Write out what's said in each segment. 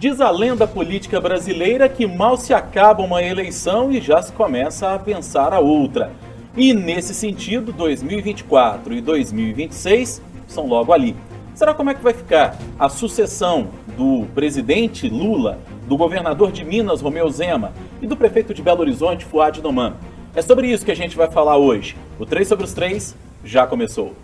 Diz a lenda política brasileira que mal se acaba uma eleição e já se começa a pensar a outra. E nesse sentido, 2024 e 2026 são logo ali. Será como é que vai ficar a sucessão do presidente Lula, do governador de Minas, Romeu Zema, e do prefeito de Belo Horizonte, Fuad Noman? É sobre isso que a gente vai falar hoje. O 3 sobre os 3 já começou.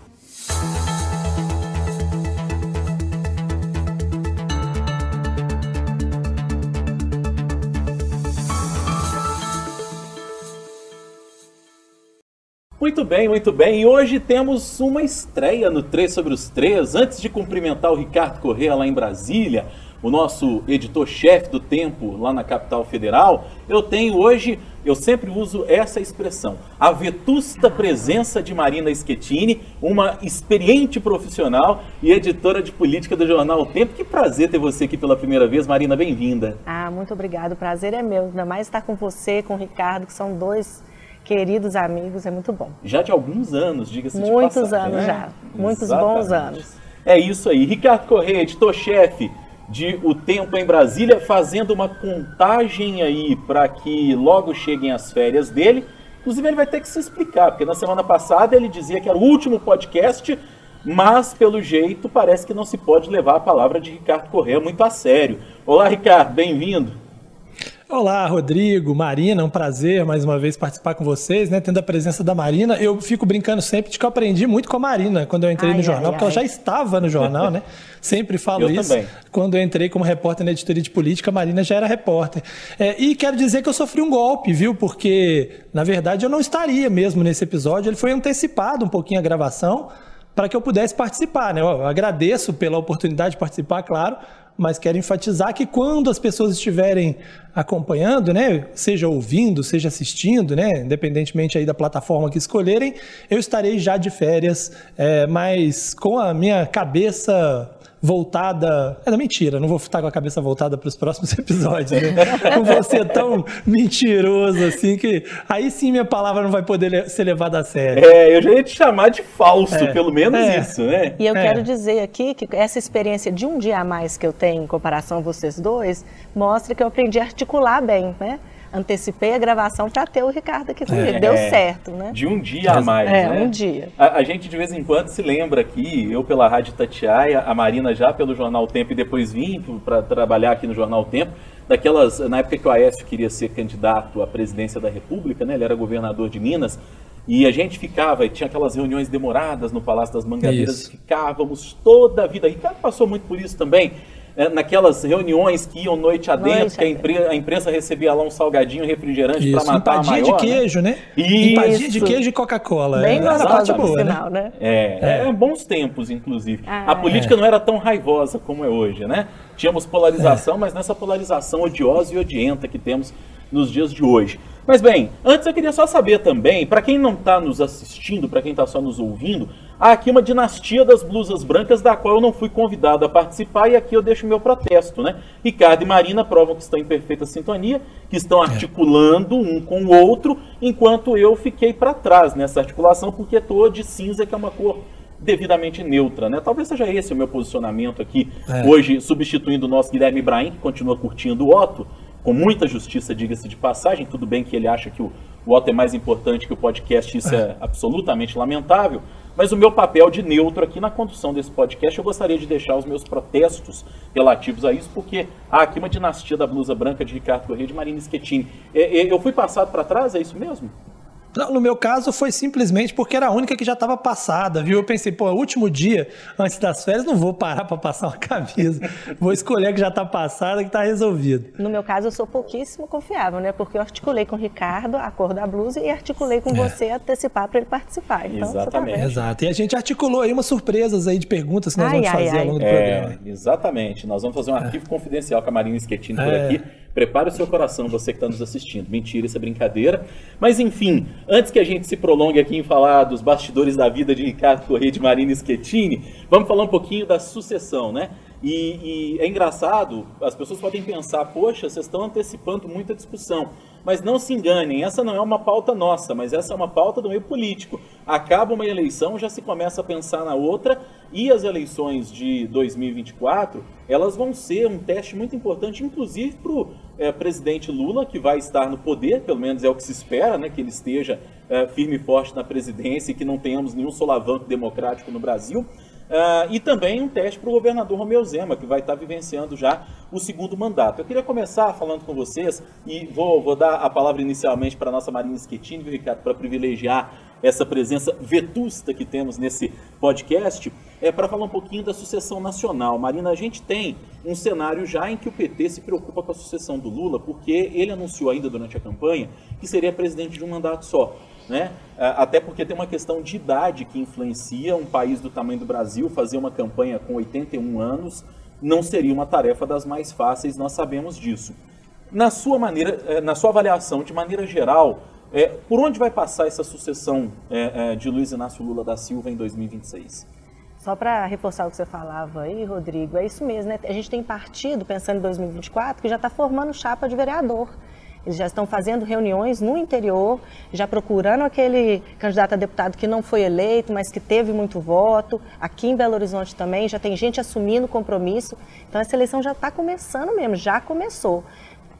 Muito bem, muito bem. E hoje temos uma estreia no 3 sobre os 3. Antes de cumprimentar o Ricardo Corrêa lá em Brasília, o nosso editor-chefe do Tempo lá na capital federal, eu tenho hoje, eu sempre uso essa expressão, a vetusta presença de Marina Schettini, uma experiente profissional e editora de política do jornal O Tempo. Que prazer ter você aqui pela primeira vez, Marina, bem-vinda. Ah, muito obrigado, o prazer é meu, ainda mais estar com você, com o Ricardo, que são dois queridos amigos, é muito bom. Já de alguns anos, diga-se de Muitos passagem, anos né? já, muitos Exatamente. bons anos. É isso aí. Ricardo Correia, editor-chefe de O Tempo em Brasília, fazendo uma contagem aí para que logo cheguem as férias dele. Inclusive, ele vai ter que se explicar, porque na semana passada ele dizia que era o último podcast, mas pelo jeito parece que não se pode levar a palavra de Ricardo Correia muito a sério. Olá, Ricardo, bem-vindo. Olá, Rodrigo, Marina, é um prazer mais uma vez participar com vocês, né? Tendo a presença da Marina. Eu fico brincando sempre de que eu aprendi muito com a Marina quando eu entrei Ai, no jornal, ai, porque ela ai. já estava no jornal, né? Sempre falo Eu isso. também. Quando eu entrei como repórter na editoria de política, a Marina já era repórter. É, e quero dizer que eu sofri um golpe, viu? Porque, na verdade, eu não estaria mesmo nesse episódio. Ele foi antecipado um pouquinho a gravação para que eu pudesse participar, né? Eu agradeço pela oportunidade de participar, claro, mas quero enfatizar que quando as pessoas estiverem acompanhando, né, seja ouvindo, seja assistindo, né, independentemente aí da plataforma que escolherem, eu estarei já de férias, é, mas com a minha cabeça voltada. É mentira, não vou estar com a cabeça voltada para os próximos episódios. Né? Não vou ser tão mentiroso assim que aí sim minha palavra não vai poder le- ser levada a sério. É, eu já ia te chamar de falso, É. pelo menos É. isso, né? E eu É. quero dizer aqui que essa experiência de um dia a mais que eu tenho em comparação a vocês dois, mostra que eu aprendi a articular bem, né? Antecipei a gravação para ter o Ricardo aqui comigo. Deu É. certo, né? De um dia a mais, É, né? um dia. A, a gente de vez em quando se lembra aqui, eu pela Rádio Tatiaia, a Marina já pelo Jornal Tempo e depois vim para trabalhar aqui no Jornal Tempo, daquelas, na época que o Aécio queria ser candidato à presidência da República, né? Ele era governador de Minas. E a gente ficava, e tinha aquelas reuniões demoradas no Palácio das Mangadeiras, Isso. ficávamos toda a vida. Ricardo passou muito por isso também, né, naquelas reuniões que iam noite adentro, Noite que a, impre- a imprensa recebia lá um salgadinho, um refrigerante para matar a empadinha maior. de né? queijo, né? Isso. Empadinha de queijo e Coca-Cola. Bem É, na era hora parte boa, né? final, né? É, é, bons tempos, inclusive. Ah, a política não era tão raivosa como é hoje, né? Tínhamos polarização, mas nessa polarização odiosa e odienta que temos nos dias de hoje. Mas bem, antes eu queria só saber também, para quem não está nos assistindo, para quem está só nos ouvindo, há aqui uma dinastia das blusas brancas da qual eu não fui convidado a participar e aqui eu deixo meu protesto, né? Ricardo e Marina provam que estão em perfeita sintonia, que estão articulando um com o outro, enquanto eu fiquei para trás nessa articulação porque estou de cinza, que é uma cor devidamente neutra, né? Talvez seja esse o meu posicionamento aqui É. hoje, substituindo o nosso Guilherme Ibrahim, que continua curtindo o Otto, com muita justiça, diga-se de passagem. Tudo bem que ele acha que o, o Otto é mais importante que o podcast, isso é absolutamente lamentável. Mas o meu papel de neutro aqui na condução desse podcast, eu gostaria de deixar os meus protestos relativos a isso, porque há aqui uma dinastia da blusa branca de Ricardo Corrêa e de Marina Schettini. É, é, eu fui passado para trás, é isso mesmo? Não, no meu caso foi simplesmente porque era a única que já estava passada, viu? Eu pensei, pô, último dia antes das férias, não vou parar para passar uma camisa. Vou escolher a que já está passada, que está resolvido. No meu caso, eu sou pouquíssimo confiável, né? Porque eu articulei com o Ricardo a cor da blusa e articulei com você antecipar para ele participar. Então, tá Exatamente. vendo? Exato. E a gente articulou aí umas surpresas aí de perguntas que nós Ai, vamos ai, fazer ai. ao longo do É, programa. exatamente. Nós vamos fazer um arquivo confidencial com a Marina Schettini por É. aqui. Prepare o seu coração, você que está nos assistindo. Mentira, isso é brincadeira. Mas enfim, antes que a gente se prolongue aqui em falar dos bastidores da vida de Ricardo Corrêa de Marina Schettini, vamos falar um pouquinho da sucessão, né? E, e, é engraçado, as pessoas podem pensar, poxa, vocês estão antecipando muita discussão. Mas não se enganem, essa não é uma pauta nossa, mas essa é uma pauta do meio político. Acaba uma eleição, já se começa a pensar na outra, e as eleições de 2024, elas vão ser um teste muito importante, inclusive para o é, presidente Lula, que vai estar no poder, pelo menos é o que se espera, né, que ele esteja é, firme e forte na presidência e que não tenhamos nenhum solavanco democrático no Brasil. Uh, e também um teste para o governador Romeu Zema, que vai estar vivenciando já o segundo mandato. Eu queria começar falando com vocês, e vou, vou dar a palavra inicialmente para a nossa Marina Schettini, viu, Ricardo, para privilegiar essa presença vetusta que temos nesse podcast, é para falar um pouquinho da sucessão nacional. Marina, a gente tem um cenário já em que o PT se preocupa com a sucessão do Lula, porque ele anunciou ainda durante a campanha que seria presidente de um mandato só né? Até porque tem uma questão de idade que influencia um país do tamanho do Brasil fazer uma campanha com 81 anos não seria uma tarefa das mais fáceis, nós sabemos disso. Na sua maneira, eh, na sua avaliação, de maneira geral, é, por onde vai passar essa sucessão é, é, de Luiz Inácio Lula da Silva em 2026? Só para reforçar o que você falava aí, Rodrigo, é isso mesmo, né? A gente tem partido, pensando em 2024, que já está formando chapa de vereador. Eles já estão fazendo reuniões no interior, já procurando aquele candidato a deputado que não foi eleito, mas que teve muito voto. Aqui em Belo Horizonte também já tem gente assumindo compromisso. Então essa eleição já está começando mesmo, já começou.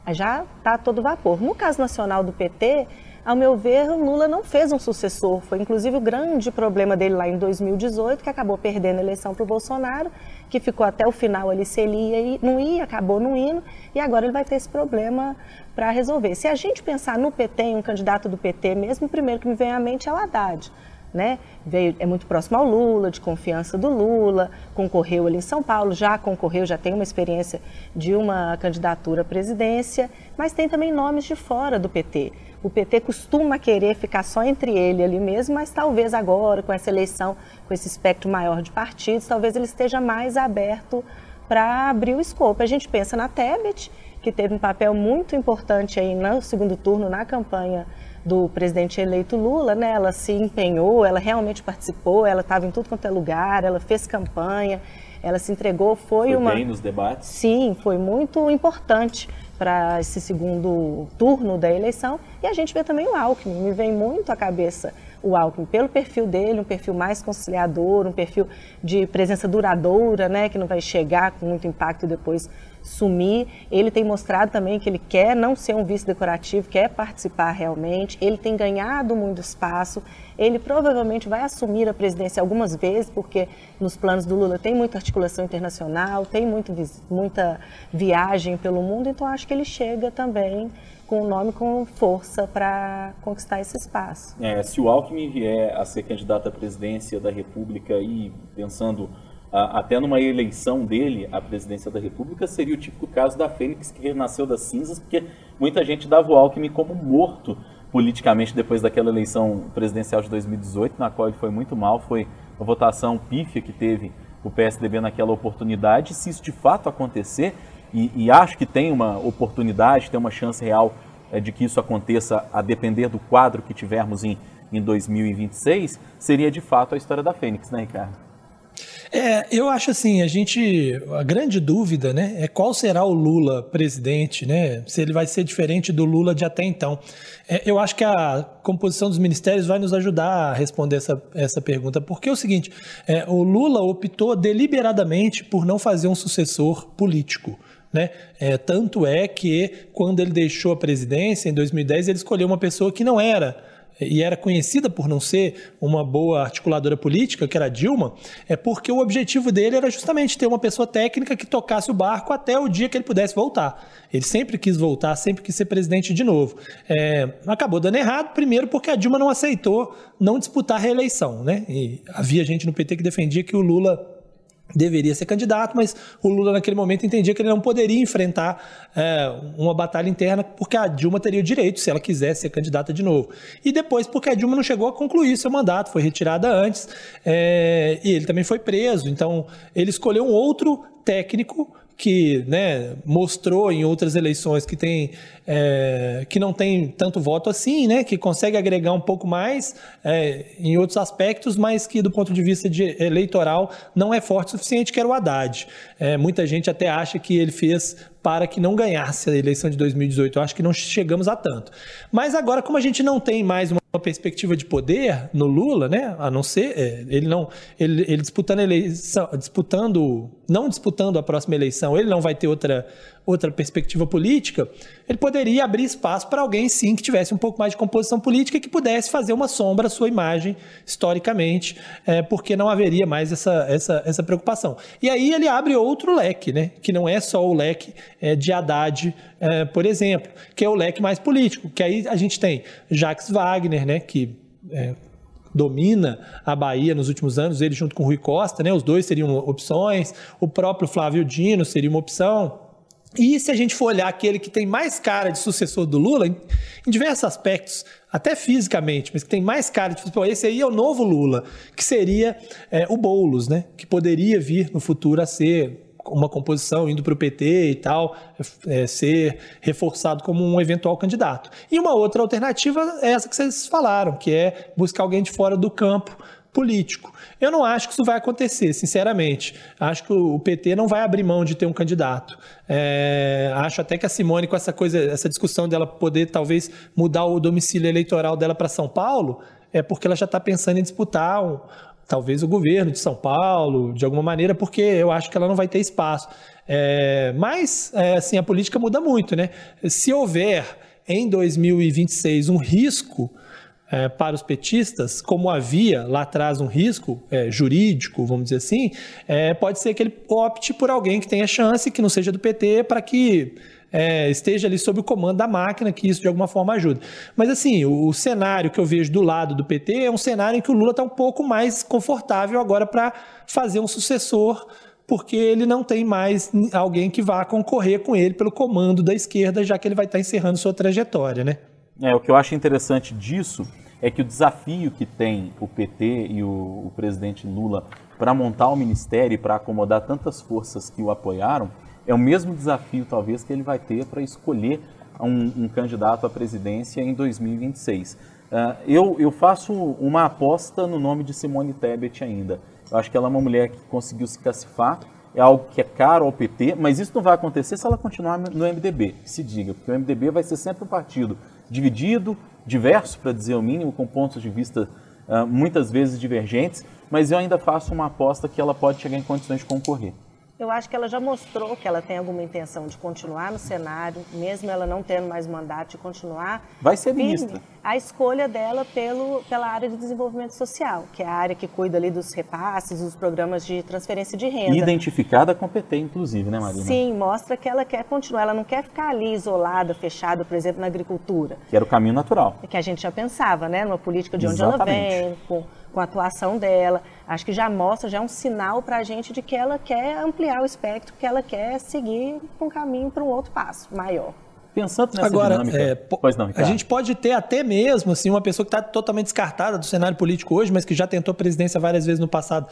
Já está todo vapor. No caso nacional do PT, ao meu ver, o Lula não fez um sucessor. Foi inclusive o grande problema dele lá em 2018, que acabou perdendo a eleição para o Bolsonaro, que ficou até o final ali se ele ia, não ia, acabou não indo, e agora ele vai ter esse problema para resolver. Se a gente pensar no PT, em um candidato do PT mesmo, o primeiro que me vem à mente é o Haddad. Né? Veio, é muito próximo ao Lula, de confiança do Lula, concorreu ali em São Paulo, já concorreu, já tem uma experiência de uma candidatura à presidência, mas tem também nomes de fora do PT. O PT costuma querer ficar só entre ele ali mesmo, mas talvez agora, com essa eleição, com esse espectro maior de partidos, talvez ele esteja mais aberto para abrir o escopo. A gente pensa na Tebet, que teve um papel muito importante aí no segundo turno na campanha do presidente eleito Lula, né? Ela se empenhou, ela realmente participou, ela estava em tudo quanto é lugar, ela fez campanha, ela se entregou, foi, foi uma bem nos debates. Sim, foi muito importante para esse segundo turno da eleição. E a gente vê também o Alckmin, me vem muito à cabeça o Alckmin, pelo perfil dele, um perfil mais conciliador, um perfil de presença duradoura, né, que não vai chegar com muito impacto depois sumir. Ele tem mostrado também que ele quer não ser um vice decorativo, quer participar realmente. Ele tem ganhado muito espaço. Ele provavelmente vai assumir a presidência algumas vezes, porque nos planos do Lula tem muita articulação internacional, tem muito, muita viagem pelo mundo, então acho que ele chega também com o nome com força para conquistar esse espaço. É, se o Alckmin vier a ser candidato à presidência da República e pensando até numa eleição dele à presidência da República, seria o típico caso da Fênix que renasceu das cinzas, porque muita gente dava o Alckmin como morto politicamente depois daquela eleição presidencial de 2018, na qual ele foi muito mal, foi a votação pífia que teve o PSDB naquela oportunidade. Se isso de fato acontecer, e, e acho que tem uma oportunidade, tem uma chance real é, de que isso aconteça a depender do quadro que tivermos em, em 2026, seria de fato a história da Fênix, né, Ricardo? É, eu acho assim, a gente, a grande dúvida, né, é qual será o Lula presidente, né, se ele vai ser diferente do Lula de até então. É, eu acho que a composição dos ministérios vai nos ajudar a responder essa, essa pergunta, porque é o seguinte, é, o Lula optou deliberadamente por não fazer um sucessor político. Né? É, tanto é que, quando ele deixou a presidência, em 2010, ele escolheu uma pessoa que não era e era conhecida por não ser uma boa articuladora política, que era Dilma, é porque o objetivo dele era justamente ter uma pessoa técnica que tocasse o barco até o dia que ele pudesse voltar. Ele sempre quis voltar, sempre quis ser presidente de novo. É, acabou dando errado, primeiro porque a Dilma não aceitou não disputar a reeleição. Né? E havia gente no PT que defendia que o Lula deveria ser candidato, mas o Lula naquele momento entendia que ele não poderia enfrentar é, uma batalha interna porque a Dilma teria o direito, se ela quisesse ser candidata de novo. E depois porque a Dilma não chegou a concluir seu mandato, foi retirada antes é, e ele também foi preso. Então ele escolheu um outro técnico que né, mostrou em outras eleições que tem é, que não tem tanto voto assim, né, que consegue agregar um pouco mais é, em outros aspectos, mas que do ponto de vista de eleitoral não é forte o suficiente, que era o Haddad. É, muita gente até acha que ele fez para que não ganhasse a eleição de 2018. Eu acho que não chegamos a tanto. Mas agora, como a gente não tem mais uma perspectiva de poder no Lula, né? A não ser é, ele não ele, ele disputando eleição, disputando não disputando a próxima eleição, ele não vai ter outra outra perspectiva política, ele poderia abrir espaço para alguém, sim, que tivesse um pouco mais de composição política e que pudesse fazer uma sombra à sua imagem historicamente, é, porque não haveria mais essa, essa, essa preocupação. E aí ele abre outro leque, né, que não é só o leque é, de Haddad, é, por exemplo, que é o leque mais político, que aí a gente tem Jacques Wagner, né, que é, domina a Bahia nos últimos anos, ele junto com Rui Costa, né? Os dois seriam opções. O próprio Flávio Dino seria uma opção. E se a gente for olhar aquele que tem mais cara de sucessor do Lula, em, em diversos aspectos, até fisicamente, mas que tem mais cara de sucessor, esse aí é o novo Lula, que seria é, o Boulos, né? Que poderia vir no futuro a ser uma composição indo para o PT e tal, é, ser reforçado como um eventual candidato. E uma outra alternativa é essa que vocês falaram, que é buscar alguém de fora do campo político. Eu não acho que isso vai acontecer, sinceramente. Acho que o PT não vai abrir mão de ter um candidato. É, acho até que a Simone, com essa coisa, essa discussão dela poder talvez mudar o domicílio eleitoral dela para São Paulo, é porque ela já está pensando em disputar um, talvez o governo de São Paulo, de alguma maneira, porque eu acho que ela não vai ter espaço. É, mas, é, assim, a política muda muito, né? Se houver em 2026 um risco é, para os petistas, como havia lá atrás um risco é, jurídico, vamos dizer assim, é, pode ser que ele opte por alguém que tenha chance, que não seja do PT, para que é, esteja ali sob o comando da máquina, que isso de alguma forma ajuda. Mas assim, o, o cenário que eu vejo do lado do PT é um cenário em que o Lula está um pouco mais confortável agora para fazer um sucessor porque ele não tem mais alguém que vá concorrer com ele pelo comando da esquerda, já que ele vai estar tá encerrando sua trajetória, né? É, o que eu acho interessante disso é que o desafio que tem o PT e o, o presidente Lula para montar o ministério e para acomodar tantas forças que o apoiaram é o mesmo desafio, talvez, que ele vai ter para escolher um, um, candidato à presidência em 2026. Uh, ah, eu, eu faço uma aposta no nome de Simone Tebet ainda. Eu acho que ela é uma mulher que conseguiu se cacifar, é algo que é caro ao PT, mas isso não vai acontecer se ela continuar no MDB, se diga, porque o MDB vai ser sempre um partido dividido, diverso, para dizer o mínimo, com pontos de vista uh, muitas vezes divergentes, mas eu ainda faço uma aposta que ela pode chegar em condições de concorrer. Eu acho que ela já mostrou que ela tem alguma intenção de continuar no Senado, mesmo ela não tendo mais mandato de continuar. Vai ser ministra. A escolha dela pelo, pela área de desenvolvimento social, que é a área que cuida ali dos repasses, dos programas de transferência de renda. Identificada com PT, inclusive, né, Marina? Sim, mostra que ela quer continuar, ela não quer ficar ali isolada, fechada, por exemplo, na agricultura. Que era o caminho natural. Que a gente já pensava, né, numa política de onde Exatamente. ela vem, com com a atuação dela. Acho que já mostra, já é um sinal para a gente de que ela quer ampliar o espectro, que ela quer seguir um caminho para um outro passo maior. Pensando nessa Agora, dinâmica, é, pois não, a gente pode ter até mesmo assim uma pessoa que está totalmente descartada do cenário político hoje, mas que já tentou presidência várias vezes no passado,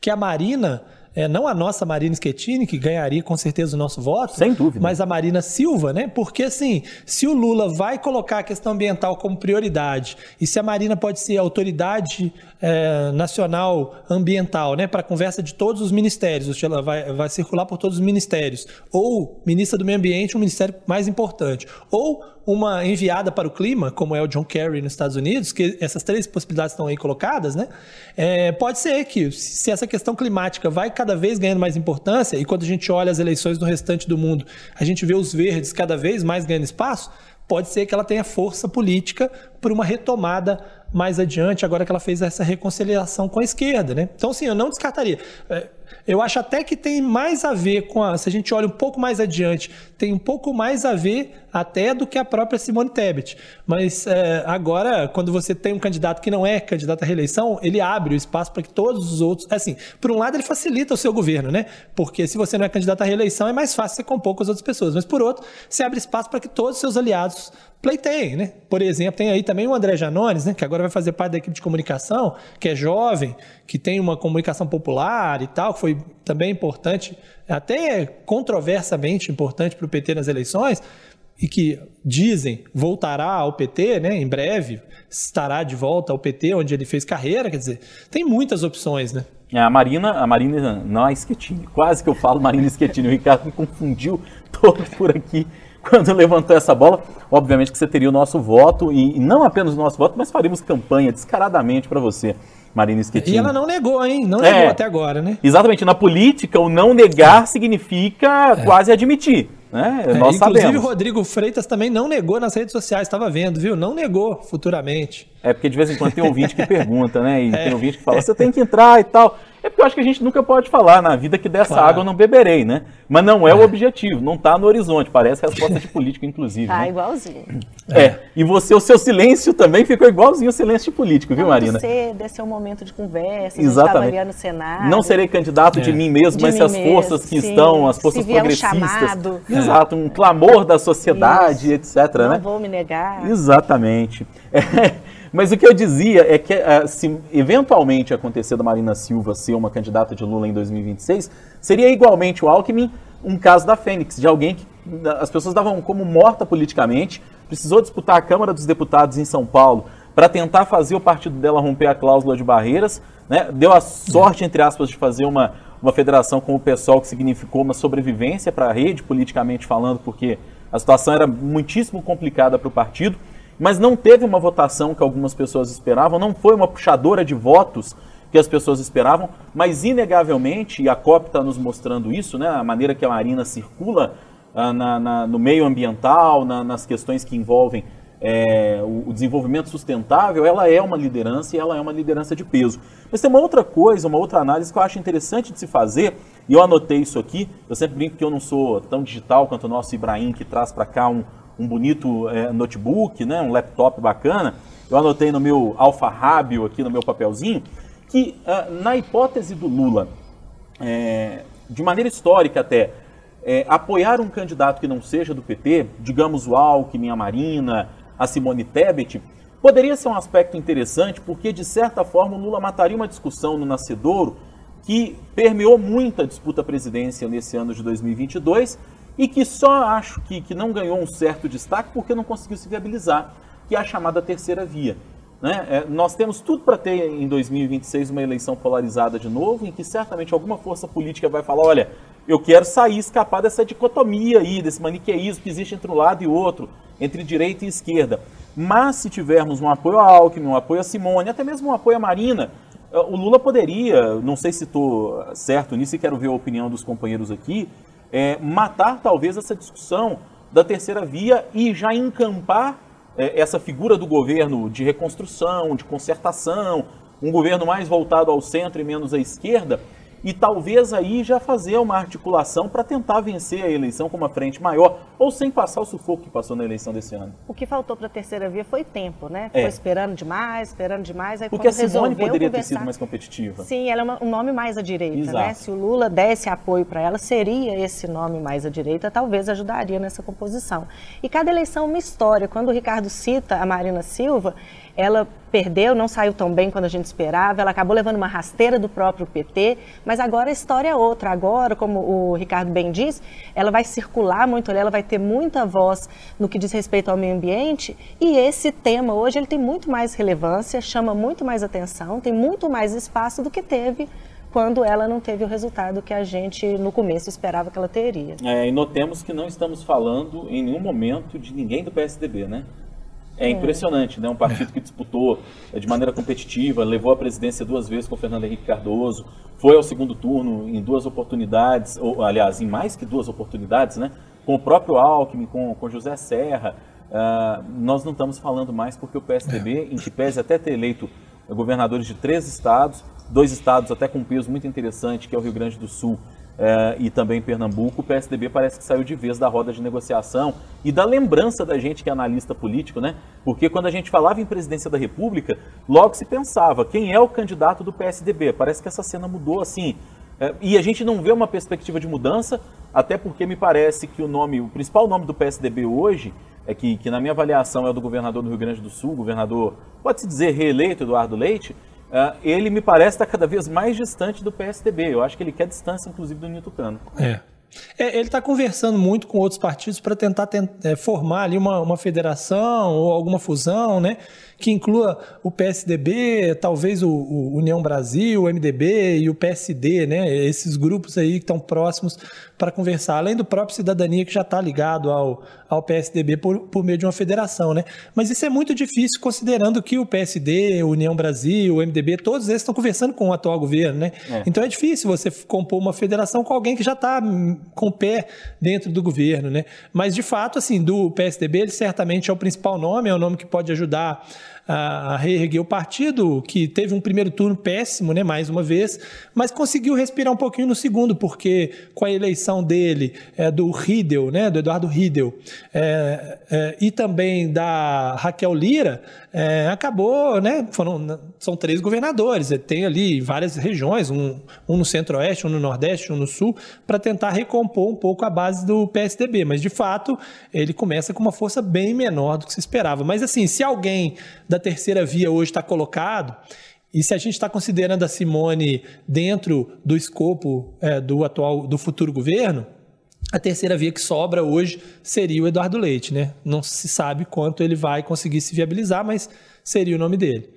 que é a Marina é, não a nossa Marina Schettini, que ganharia com certeza o nosso voto, sem dúvida, mas a Marina Silva, né? Porque assim, se o Lula vai colocar a questão ambiental como prioridade e se a Marina pode ser autoridade é, nacional ambiental, né, para conversa de todos os ministérios, ela vai, vai circular por todos os ministérios, ou ministra do Meio Ambiente, um ministério mais importante, ou uma enviada para o clima, como é o John Kerry nos Estados Unidos, que essas três possibilidades estão aí colocadas, né? É, pode ser que, se essa questão climática vai cada vez ganhando mais importância, e quando a gente olha as eleições no restante do mundo, a gente vê os verdes cada vez mais ganhando espaço, pode ser que ela tenha força política para uma retomada mais adiante, agora que ela fez essa reconciliação com a esquerda, né? Então, sim, eu não descartaria. É, eu acho até que tem mais a ver com a. Se a gente olha um pouco mais adiante, tem um pouco mais a ver até do que a própria Simone Tebet. Mas é, agora, quando você tem um candidato que não é candidato à reeleição, ele abre o espaço para que todos os outros. Assim, por um lado, ele facilita o seu governo, né? Porque se você não é candidato à reeleição, é mais fácil você compor com as outras pessoas. Mas por outro, você abre espaço para que todos os seus aliados pleiteiem, né? Por exemplo, tem aí também o André Janones, né? Que agora vai fazer parte da equipe de comunicação, que é jovem, que tem uma comunicação popular e tal, que foi também importante até controversamente importante para o PT nas eleições, e que dizem voltará ao PT, né, em breve, estará de volta ao PT, onde ele fez carreira, quer dizer, tem muitas opções, né? É, a Marina, a Marina, não a Schettini, quase que eu falo Marina Schettini, o Ricardo me confundiu todo por aqui quando levantou essa bola. Obviamente que você teria o nosso voto, e não apenas o nosso voto, mas faríamos campanha descaradamente para você. Marina Schettini. E ela não negou, hein? Não negou é, até agora, né? Exatamente. Na política, o não negar significa é. quase admitir. Né? É, Nós inclusive, sabemos. o Rodrigo Freitas também não negou nas redes sociais, estava vendo, viu? Não negou futuramente. É porque de vez em quando tem ouvinte que pergunta, né? E é. tem ouvinte que fala, você tem que entrar e tal. É porque eu acho que a gente nunca pode falar na vida que dessa claro. água eu não beberei, né? Mas não é, é. o objetivo, não está no horizonte. Parece resposta de político, inclusive. Tá né? igualzinho. É. E você, o seu silêncio também ficou igualzinho o silêncio de político, viu, Marina? Você, desse é um momento de conversa, Exatamente. a no Senado. Não serei candidato é. de mim mesmo, de mas se as forças que sim. estão, as forças se progressistas. Um chamado. Exato, um clamor da sociedade, Isso. etc. Não né? vou me negar. Exatamente. É. Mas o que eu dizia é que uh, se eventualmente acontecer da Marina Silva ser uma candidata de Lula em 2026, seria igualmente o Alckmin um caso da Fênix, de alguém que as pessoas davam como morta politicamente, precisou disputar a Câmara dos Deputados em São Paulo para tentar fazer o partido dela romper a cláusula de barreiras, né? deu a sorte, entre aspas, de fazer uma, uma federação com o PSOL que significou uma sobrevivência para a rede, politicamente falando, porque a situação era muitíssimo complicada para o partido mas não teve uma votação que algumas pessoas esperavam, não foi uma puxadora de votos que as pessoas esperavam, mas inegavelmente, e a COP está nos mostrando isso, né, a maneira que a Marina circula ah, na, na, no meio ambiental, na, nas questões que envolvem é, o, o, desenvolvimento sustentável, ela é uma liderança e ela é uma liderança de peso. Mas tem uma outra coisa, uma outra análise que eu acho interessante de se fazer, e eu anotei isso aqui, eu sempre brinco que eu não sou tão digital quanto o nosso Ibrahim, que traz para cá um, um bonito é, notebook, né, um laptop bacana, eu anotei no meu alfarrábio aqui no meu papelzinho, que uh, na hipótese do Lula, é, de maneira histórica até, é, apoiar um candidato que não seja do PT, digamos o Alckmin, a Marina, a Simone Tebet, poderia ser um aspecto interessante, porque de certa forma o Lula mataria uma discussão no Nascedouro que permeou muita disputa presidencial nesse ano de 2022 e que só acho que, que não ganhou um certo destaque porque não conseguiu se viabilizar, que é a chamada terceira via. Né? É, nós temos tudo para ter em 2026 uma eleição polarizada de novo, em que certamente alguma força política vai falar: olha, eu quero sair, escapar dessa dicotomia aí, desse maniqueísmo que existe entre um lado e outro, entre direita e esquerda. Mas se tivermos um apoio a Alckmin, um apoio a Simone, até mesmo um apoio a Marina, é, o Lula poderia, não sei se estou certo nisso e quero ver a opinião dos companheiros aqui, é, matar talvez essa discussão da terceira via e já encampar é, essa figura do governo de reconstrução, de concertação, um governo mais voltado ao centro e menos à esquerda, e talvez aí já fazer uma articulação para tentar vencer a eleição com uma frente maior, ou sem passar o sufoco que passou na eleição desse ano. O que faltou para a terceira via foi tempo, né? É. Foi esperando demais, esperando demais. Aí Porque a Simone poderia conversar... ter sido mais competitiva. Sim, ela é um nome mais à direita, né? Exato. né? Se o Lula desse apoio para ela, seria esse nome mais à direita, talvez ajudaria nessa composição. E cada eleição é uma história. Quando o Ricardo cita a Marina Silva, ela perdeu, não saiu tão bem quando a gente esperava, ela acabou levando uma rasteira do próprio PT, mas agora a história é outra. Agora, como o Ricardo bem diz, ela vai circular muito, ela vai ter muita voz no que diz respeito ao meio ambiente, e esse tema hoje ele tem muito mais relevância, chama muito mais atenção, tem muito mais espaço do que teve quando ela não teve o resultado que a gente no começo esperava que ela teria. É, e notemos que não estamos falando em nenhum momento de ninguém do PSDB, né? É impressionante, né? Um partido que disputou de maneira competitiva, levou a presidência duas vezes com o Fernando Henrique Cardoso, foi ao segundo turno em duas oportunidades, ou aliás, em mais que duas oportunidades, né? Com o próprio Alckmin, com, com José Serra. Uh, nós não estamos falando mais porque o PSDB, em que pese até ter eleito governadores de três estados, dois estados até com um peso muito interessante, que é o Rio Grande do Sul é, e também Pernambuco, o PSDB parece que saiu de vez da roda de negociação e da lembrança da gente que é analista político, né? Porque quando a gente falava em presidência da República, logo se pensava quem é o candidato do PSDB. Parece que essa cena mudou assim. É, e a gente não vê uma perspectiva de mudança, até porque me parece que o nome, o principal nome do PSDB hoje, é que, que na minha avaliação é o do governador do Rio Grande do Sul, governador, pode-se dizer reeleito, Eduardo Leite, uh, ele me parece estar cada vez mais distante do PSDB. Eu acho que ele quer distância, inclusive, do Nito Cano. É. É, ele está conversando muito com outros partidos para tentar é, formar ali uma, uma federação ou alguma fusão, né? Que inclua o PSDB, talvez o, o União Brasil, o MDB e o PSD, né? Esses grupos aí que estão próximos para conversar, além do próprio Cidadania que já está ligado ao, ao PSDB por, por meio de uma federação, né? Mas isso é muito difícil considerando que o PSD, União Brasil, o MDB, todos eles estão conversando com o atual governo, né? É. Então é difícil você compor uma federação com alguém que já está com o pé dentro do governo, né? Mas de fato, assim, do PSDB ele certamente é o principal nome, é o nome que pode ajudar a, reerguer o partido, que teve um primeiro turno péssimo, né, mais uma vez, mas conseguiu respirar um pouquinho no segundo, porque com a eleição dele, é, do Riedel, né, do Eduardo Riedel, é, é, e também da Raquel Lira, é, acabou, né, foram, são três governadores, tem ali várias regiões, um, um no centro-oeste, um no nordeste, um no sul, para tentar recompor um pouco a base do PSDB, mas de fato ele começa com uma força bem menor do que se esperava. Mas assim, se alguém da terceira via hoje está colocado, e se a gente está considerando a Simone dentro do escopo é, do atual, do futuro governo, a terceira via que sobra hoje seria o Eduardo Leite, né? Não se sabe quanto ele vai conseguir se viabilizar, mas seria o nome dele.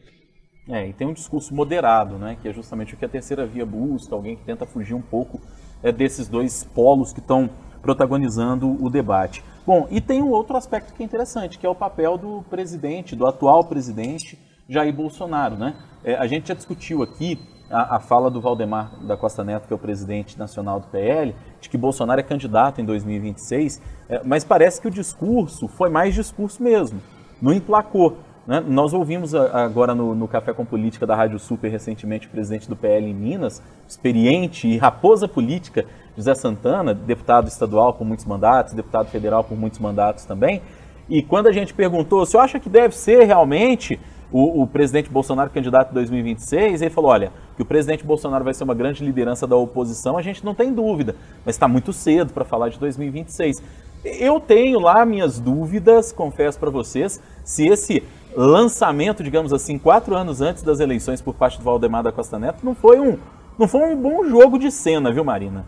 É, e tem um discurso moderado, né? Que é justamente o que a terceira via busca, alguém que tenta fugir um pouco é, desses dois polos que estão protagonizando o debate. Bom, e tem um outro aspecto que é interessante, que é o papel do presidente, do atual presidente Jair Bolsonaro. Né? É, a gente já discutiu aqui a, a, fala do Valdemar da Costa Neto, que é o presidente nacional do PL, de que Bolsonaro é candidato em 2026, é, mas parece que o discurso foi mais discurso mesmo, não emplacou. Né? Nós ouvimos agora no, no, Café com Política da Rádio Super recentemente o presidente do PL em Minas, experiente e raposa política, José Santana, deputado estadual com muitos mandatos, deputado federal com muitos mandatos também. E quando a gente perguntou, se acha que deve ser realmente o, o, presidente Bolsonaro candidato em 2026, ele falou, olha, que o presidente Bolsonaro vai ser uma grande liderança da oposição, a gente não tem dúvida, mas está muito cedo para falar de 2026. Eu tenho lá minhas dúvidas, confesso para vocês, se esse lançamento, digamos assim, quatro anos antes das eleições por parte do Valdemar da Costa Neto não foi um, não foi um bom jogo de cena, viu, Marina?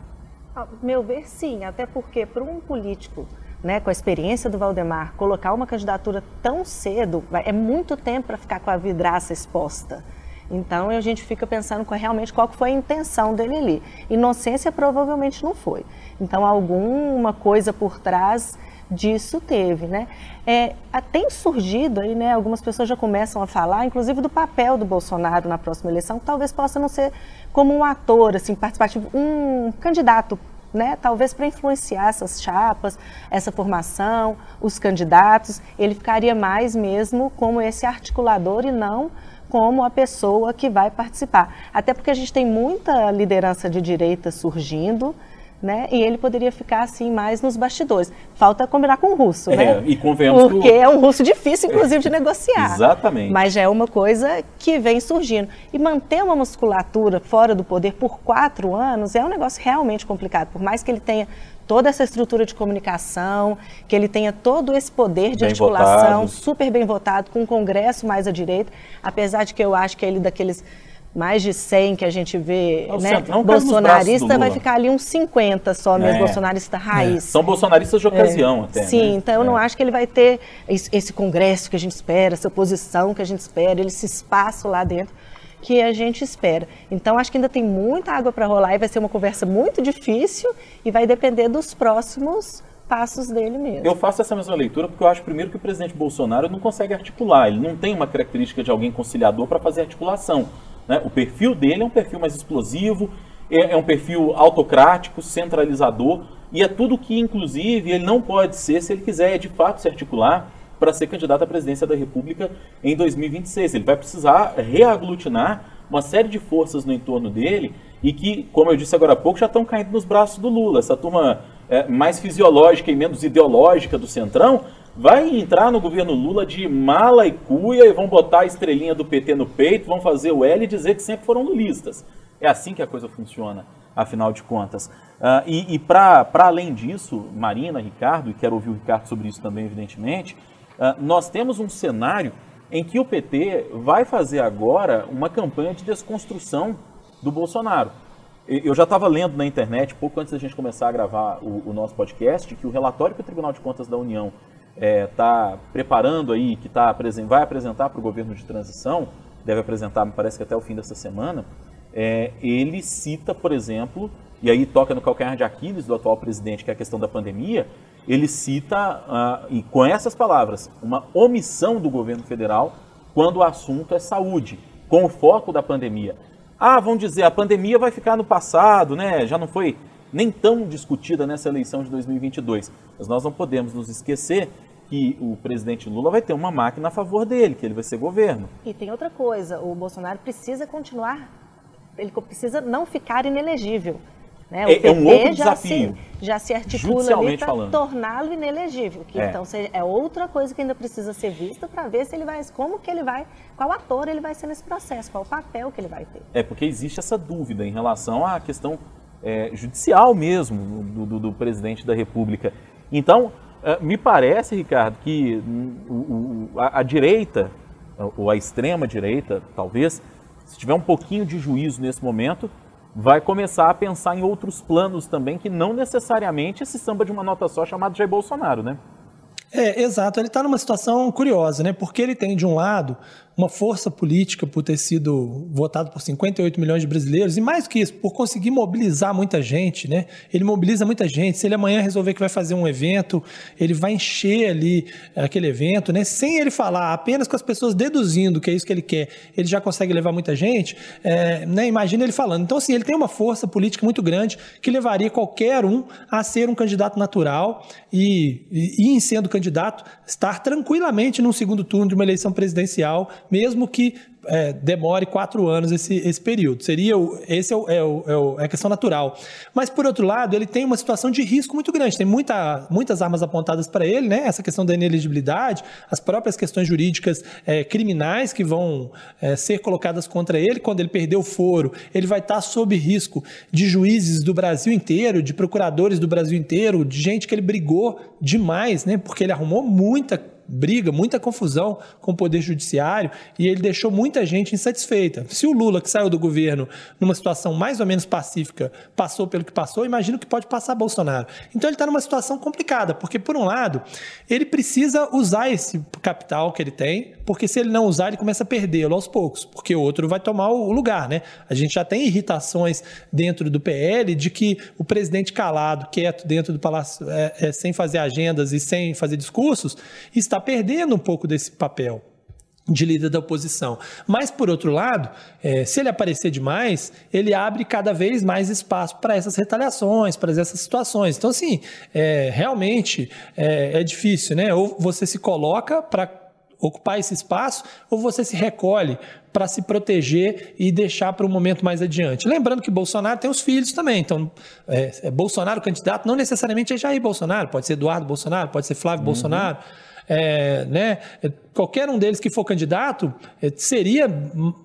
meu ver, sim, até porque para um político né, com a experiência do Valdemar, colocar uma candidatura tão cedo, é muito tempo para ficar com a vidraça exposta. Então a gente fica pensando realmente qual foi a intenção dele ali. Inocência provavelmente não foi. Então alguma coisa por trás disso teve, né? É, tem surgido aí, né? Algumas pessoas já começam a falar, inclusive do papel do Bolsonaro na próxima eleição, que talvez possa não ser como um ator, assim, participativo, um candidato né, talvez para influenciar essas chapas, essa formação, os candidatos, ele ficaria mais mesmo como esse articulador e não como a pessoa que vai participar. Até porque a gente tem muita liderança de direita surgindo, né? E ele poderia ficar assim mais nos bastidores. Falta combinar com o russo, é, né? E convenhamos Porque que... é um russo difícil, inclusive, de negociar. Exatamente. Mas já é uma coisa que vem surgindo. E manter uma musculatura fora do poder por quatro anos é um negócio realmente complicado. Por mais que ele tenha toda essa estrutura de comunicação, que ele tenha todo esse poder de bem articulação, votado. super bem votado, com um Congresso mais à direita, apesar de que eu acho que ele daqueles mais de 100 que a gente vê, Nossa, né? bolsonarista vai ficar ali uns 50 só mesmo, é. bolsonarista raiz. É. São bolsonaristas de ocasião é. até. Sim, né? então eu não é. acho que ele vai ter esse congresso que a gente espera, essa oposição que a gente espera, esse espaço lá dentro que a gente espera. Então acho que ainda tem muita água para rolar e vai ser uma conversa muito difícil e vai depender dos próximos passos dele mesmo. Eu faço essa mesma leitura porque eu acho primeiro que o presidente Bolsonaro não consegue articular, ele não tem uma característica de alguém conciliador para fazer articulação. Né? O perfil dele é um perfil mais explosivo, é, é um perfil autocrático, centralizador, e é tudo que, inclusive, ele não pode ser se ele quiser de fato se articular para ser candidato à presidência da República em 2026. Ele vai precisar reaglutinar uma série de forças no entorno dele e que, como eu disse agora há pouco, já estão caindo nos braços do Lula. Essa turma é, mais fisiológica e menos ideológica do Centrão vai entrar no governo Lula de mala e cuia e vão botar a estrelinha do PT no peito, vão fazer o L e dizer que sempre foram lulistas. É assim que a coisa funciona, afinal de contas. Uh, e e para além disso, Marina, Ricardo, e quero ouvir o Ricardo sobre isso também, evidentemente, uh, nós temos um cenário em que o PT vai fazer agora uma campanha de desconstrução do Bolsonaro. Eu já estava lendo na internet, pouco antes da gente começar a gravar o, o nosso podcast, que o relatório que o Tribunal de Contas da União está é, preparando aí, que tá, vai apresentar para o governo de transição, deve apresentar, me parece que até o fim dessa semana, é, ele cita, por exemplo, e aí toca no calcanhar de Aquiles do atual presidente, que é a questão da pandemia, ele cita, uh, e com essas palavras, uma omissão do governo federal quando o assunto é saúde, com o foco da pandemia. Ah, vão dizer, a pandemia vai ficar no passado, né? Já não foi nem tão discutida nessa eleição de 2022. Mas nós não podemos nos esquecer que o presidente Lula vai ter uma máquina a favor dele, que ele vai ser governo. E tem outra coisa, o Bolsonaro precisa continuar, ele precisa não ficar inelegível. Né? O é, é um outro já desafio. Se, já se articula ali para torná-lo inelegível. Que é. Então é outra coisa que ainda precisa ser vista para ver se ele vai, como que ele vai, qual ator ele vai ser nesse processo, qual o papel que ele vai ter. É porque existe essa dúvida em relação à questão é, judicial mesmo do, do, do, presidente da República. Então, é, me parece, Ricardo, que a direita, ou a extrema direita, talvez, se tiver um pouquinho de juízo nesse momento, vai começar a pensar em outros planos também, que não necessariamente esse samba de uma nota só chamado Jair Bolsonaro, né? É, exato. Ele está numa situação curiosa, né? Porque ele tem, de um lado, uma força política por ter sido votado por 58 milhões de brasileiros, e mais que isso, por conseguir mobilizar muita gente, né? Ele mobiliza muita gente. Se ele amanhã resolver que vai fazer um evento, ele vai encher ali aquele evento, né? Sem ele falar, apenas com as pessoas deduzindo que é isso que ele quer, ele já consegue levar muita gente, é, né? Imagina ele falando. Então, assim, ele tem uma força política muito grande que levaria qualquer um a ser um candidato natural e, e, e em sendo candidato, estar tranquilamente num segundo turno de uma eleição presidencial mesmo que é, demore quatro anos esse, esse período. Seria o, esse é, o, é, o, é, a questão natural. Mas, por outro lado, ele tem uma situação de risco muito grande. Tem muita, muitas armas apontadas para ele, né? essa questão da ineligibilidade, as próprias questões jurídicas é, criminais que vão é, ser colocadas contra ele. Quando ele perder o foro, ele vai estar sob risco de juízes do Brasil inteiro, de procuradores do Brasil inteiro, de gente que ele brigou demais, né? porque ele arrumou muita briga, muita confusão com o Poder Judiciário e ele deixou muita gente insatisfeita. Se o Lula, que saiu do governo numa situação mais ou menos pacífica, passou pelo que passou, imagino que pode passar Bolsonaro. Então ele está numa situação complicada, porque, por um lado, ele precisa usar esse capital que ele tem, porque se ele não usar, ele começa a perdê-lo aos poucos, porque o outro vai tomar o lugar. Né? A gente já tem irritações dentro do PL de que o presidente calado, quieto dentro do palácio, é, é, sem fazer agendas e sem fazer discursos, está está perdendo um pouco desse papel de líder da oposição. Mas, por outro lado, é, se ele aparecer demais, ele abre cada vez mais espaço para essas retaliações, para essas situações. Então, assim, é, realmente é, é difícil, né? Ou você se coloca para ocupar esse espaço, ou você se recolhe para se proteger e deixar para um momento mais adiante. Lembrando que Bolsonaro tem os filhos também, então é, é Bolsonaro candidato não necessariamente é Jair Bolsonaro, pode ser Eduardo Bolsonaro, pode ser Flávio uhum. Bolsonaro é, né, qualquer um deles que for candidato é, seria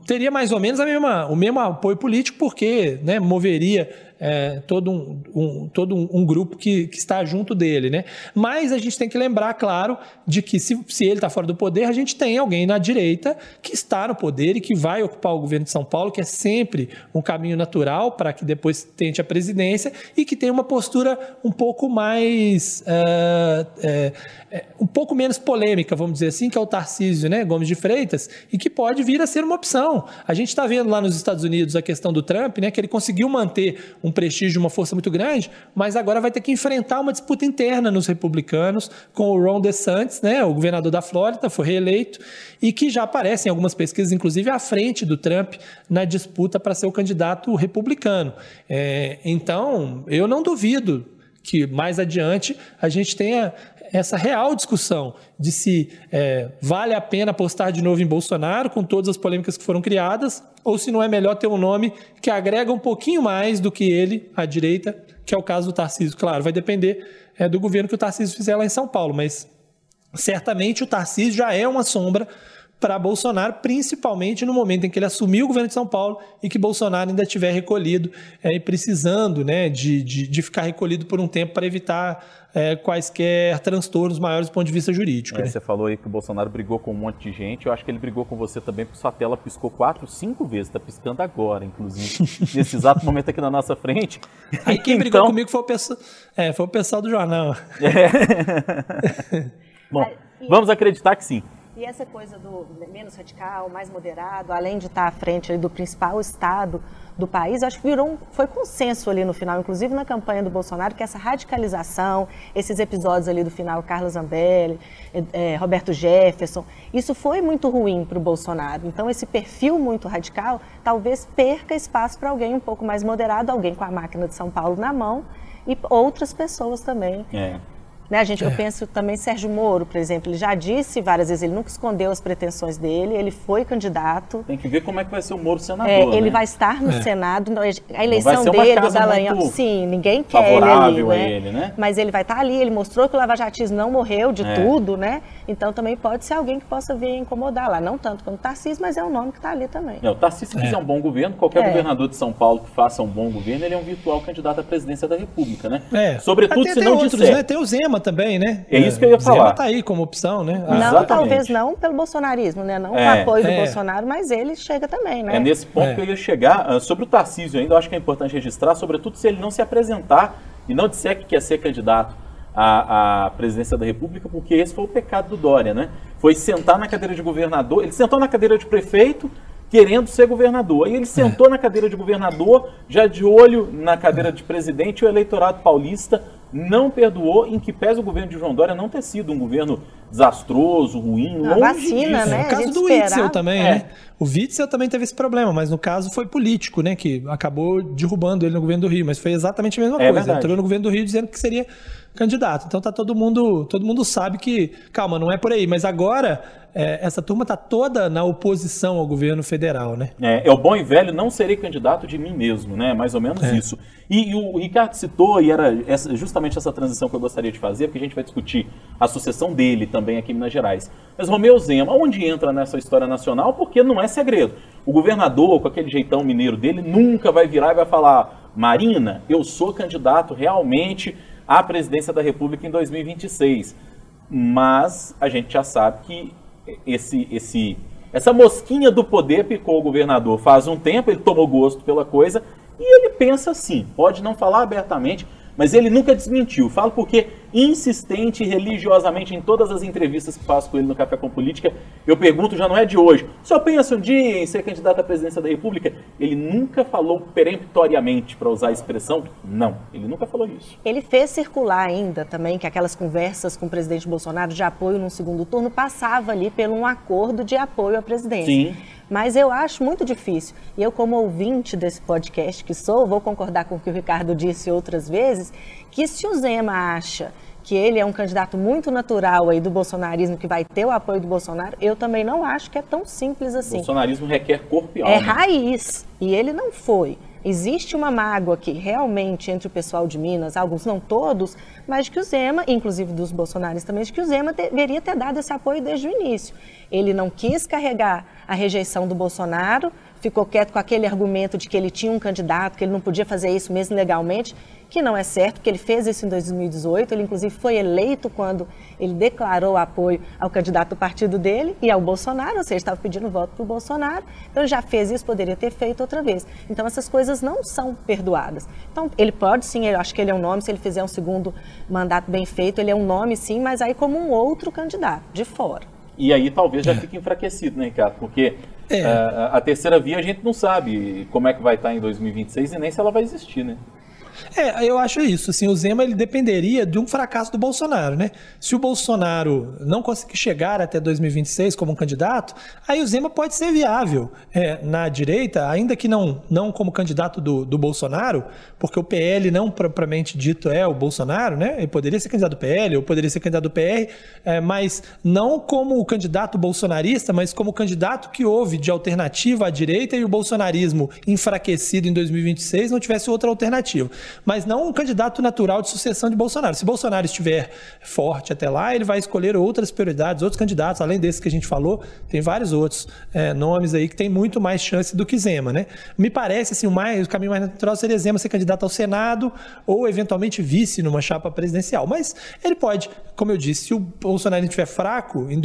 teria mais ou menos a mesma, o mesmo apoio político, porque né, moveria é, todo, um, um todo um, um, grupo que, que está junto dele. Né? Mas a gente tem que lembrar, claro, de que se, se ele está fora do poder, a gente tem alguém na direita que está no poder e que vai ocupar o governo de São Paulo, que é sempre um caminho natural para que depois tente a presidência e que tem uma postura um pouco mais. É, é, um pouco menos polêmica, vamos dizer assim, que é o Tarcísio né, Gomes de Freitas, e que pode vir a ser uma opção. A gente está vendo lá nos Estados Unidos a questão do Trump, né, que ele conseguiu manter um prestígio, uma força muito grande, mas agora vai ter que enfrentar uma disputa interna nos republicanos com o Ron DeSantis, né, o governador da Flórida, foi reeleito, e que já aparece em algumas pesquisas, inclusive à frente do Trump na disputa para ser o candidato republicano. É, então, eu não duvido que mais adiante a gente tenha essa real discussão de se é, vale a pena apostar de novo em Bolsonaro, com todas as polêmicas que foram criadas, ou se não é melhor ter um nome que agrega um pouquinho mais do que ele, à direita, que é o caso do Tarcísio. Claro, vai depender é, do governo que o Tarcísio fizer lá em São Paulo, mas certamente o Tarcísio já é uma sombra para Bolsonaro, principalmente no momento em que ele assumiu o governo de São Paulo e que Bolsonaro ainda estiver recolhido é, e precisando né, de, de, de, ficar recolhido por um tempo para evitar é, quaisquer transtornos maiores do ponto de vista jurídico. É, né? Você falou aí que o Bolsonaro brigou com um monte de gente. Eu acho que ele brigou com você também, porque sua tela piscou quatro, cinco vezes. Está piscando agora, inclusive, nesse exato momento aqui na nossa frente. Aí quem então... brigou comigo foi o, pessoal, é, foi o pessoal do jornal. É. Bom, vamos acreditar que sim. E essa coisa do menos radical, mais moderado, além de estar à frente do principal estado do país, acho que virou um, foi consenso ali no final, inclusive na campanha do Bolsonaro, que essa radicalização, esses episódios ali do final, Carlos Zambelli, é, Roberto Jefferson, isso foi muito ruim para o Bolsonaro. Então, esse perfil muito radical talvez perca espaço para alguém um pouco mais moderado, alguém com a máquina de São Paulo na mão e outras pessoas também. É. Né, a gente, é. Eu penso também Sérgio Moro, por exemplo, ele já disse várias vezes, ele nunca escondeu as pretensões dele, ele foi candidato. Tem que ver como é que vai ser o Moro senador. É, ele né? vai estar no é. Senado, a eleição dele, do Dallagnol, sim, ninguém quer ele ali, né? Ele, né? Mas ele vai estar ali, ele mostrou que o lavajatismo não morreu de é. tudo, né? Então também pode ser alguém que possa vir incomodar lá, não tanto quanto o Tarcísio, mas é um nome que está ali também. Não, o Tarcísio, se fizer é. um bom governo, qualquer governador de São Paulo que faça um bom governo, ele é um virtual candidato à presidência da República, né? É. Sobretudo Até se não outros, disser. Né? Tem o Zema também, né? É isso que eu ia falar. Zema tá aí como opção, né? Não, Exatamente. talvez não pelo bolsonarismo, né? Não é, o apoio do é. Bolsonaro, mas ele chega também, né? É nesse ponto é. que eu ia chegar. Uh, sobre o Tarcísio ainda, eu acho que é importante registrar, sobretudo se ele não se apresentar e não disser que quer ser candidato à, à presidência da República, porque esse foi o pecado do Dória, né? Foi sentar na cadeira de governador, ele sentou na cadeira de prefeito, querendo ser governador. E ele sentou na cadeira de governador, já de olho na cadeira de presidente, e o eleitorado paulista não perdoou, em que pese o governo de João Dória não ter sido um governo desastroso, ruim, a vacina, disso. né? No caso do Witzel também, é. né? O Witzel também teve esse problema, mas no caso foi político, né? Que acabou derrubando ele no governo do Rio, mas foi exatamente a mesma é coisa. Verdade. Entrou no governo do Rio dizendo que seria candidato. Então tá todo mundo, todo mundo sabe que, calma, não é por aí. Mas agora é, essa turma tá toda na oposição ao governo federal, né? É, é o bom e velho, não serei candidato de mim mesmo, né? Mais ou menos é. isso. E, e, o Ricardo citou, e era essa, justamente essa transição que eu gostaria de fazer, porque a gente vai discutir a sucessão dele também aqui em Minas Gerais. Mas Romeu Zema, onde entra nessa história nacional? Porque não é segredo. O governador, com aquele jeitão mineiro dele, nunca vai virar e vai falar: Marina, eu sou candidato realmente à presidência da República em 2026. Mas a gente já sabe que esse, esse, essa mosquinha do poder picou o governador faz um tempo, ele tomou gosto pela coisa e ele pensa assim, pode não falar abertamente, mas ele nunca desmentiu. Falo porque, insistente religiosamente em todas as entrevistas que faço com ele no Café com Política, eu pergunto, já não é de hoje, só pensa um dia em ser candidato à presidência da República? Ele nunca falou peremptoriamente, para usar a expressão, não. Ele nunca falou isso. Ele fez circular ainda também que aquelas conversas com o presidente Bolsonaro de apoio no segundo turno passava ali por um acordo de apoio à presidência. Sim. Mas eu acho muito difícil. E eu, como ouvinte desse podcast que sou, vou concordar com o que o Ricardo disse outras vezes, que se o Zema acha que ele é um candidato muito natural aí do bolsonarismo, que vai ter o apoio do Bolsonaro, eu também não acho que é tão simples assim. O bolsonarismo requer corpo e alma. É raiz, e ele não foi. Existe uma mágoa aqui, realmente, entre o pessoal de Minas, alguns, não todos, mas que o Zema, inclusive dos bolsonaristas também, de que o Zema deveria ter dado esse apoio desde o início. Ele não quis carregar a rejeição do Bolsonaro, ficou quieto com aquele argumento de que ele tinha um candidato, que ele não podia fazer isso mesmo legalmente, que não é certo, porque ele fez isso em 2018. Ele, inclusive, foi eleito quando ele declarou apoio ao candidato do partido dele e ao Bolsonaro, ou seja, estava pedindo voto para o Bolsonaro. Então, ele já fez isso, poderia ter feito outra vez. Então, essas coisas não são perdoadas. Então, ele pode sim, eu acho que ele é um nome, se ele fizer um segundo mandato bem feito, ele é um nome sim, mas aí como um outro candidato, de fora. E aí talvez já é. fique enfraquecido, né, Ricardo? Porque é. uh, a terceira via a gente não sabe como é que vai estar em 2026 e nem se ela vai existir, né? É, eu acho isso. Assim, o Zema ele dependeria de um fracasso do Bolsonaro, né? Se o Bolsonaro não conseguir chegar até 2026 como um candidato, aí o Zema pode ser viável é, na direita, ainda que não, não como candidato do, do Bolsonaro, porque o PL não propriamente dito é o Bolsonaro, né? Ele poderia ser candidato do PL ou poderia ser candidato do PR, é, mas não como o candidato bolsonarista, mas como candidato que houve de alternativa à direita e o bolsonarismo enfraquecido em 2026 não tivesse outra alternativa. Mas não um candidato natural de sucessão de Bolsonaro. Se Bolsonaro estiver forte até lá, ele vai escolher outras prioridades, outros candidatos, além desses que a gente falou, tem vários outros é, nomes aí que tem muito mais chance do que Zema, né? Me parece assim, o, mais, o caminho mais natural seria Zema ser candidato ao Senado ou eventualmente vice numa chapa presidencial. Mas ele pode, como eu disse, se o Bolsonaro estiver fraco em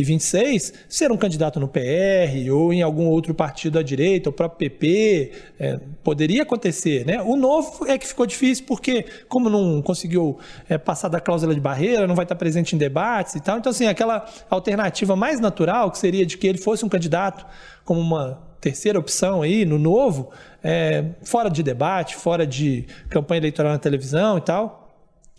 2026, ser um candidato no PR ou em algum outro partido à direita, o próprio PP, é, poderia acontecer, né? O novo é que ficou difícil porque, como não conseguiu é, passar da cláusula de barreira, não vai estar presente em debates e tal. Então, assim, aquela alternativa mais natural, que seria de que ele fosse um candidato como uma terceira opção aí no novo, é, fora de debate, fora de campanha eleitoral na televisão e tal,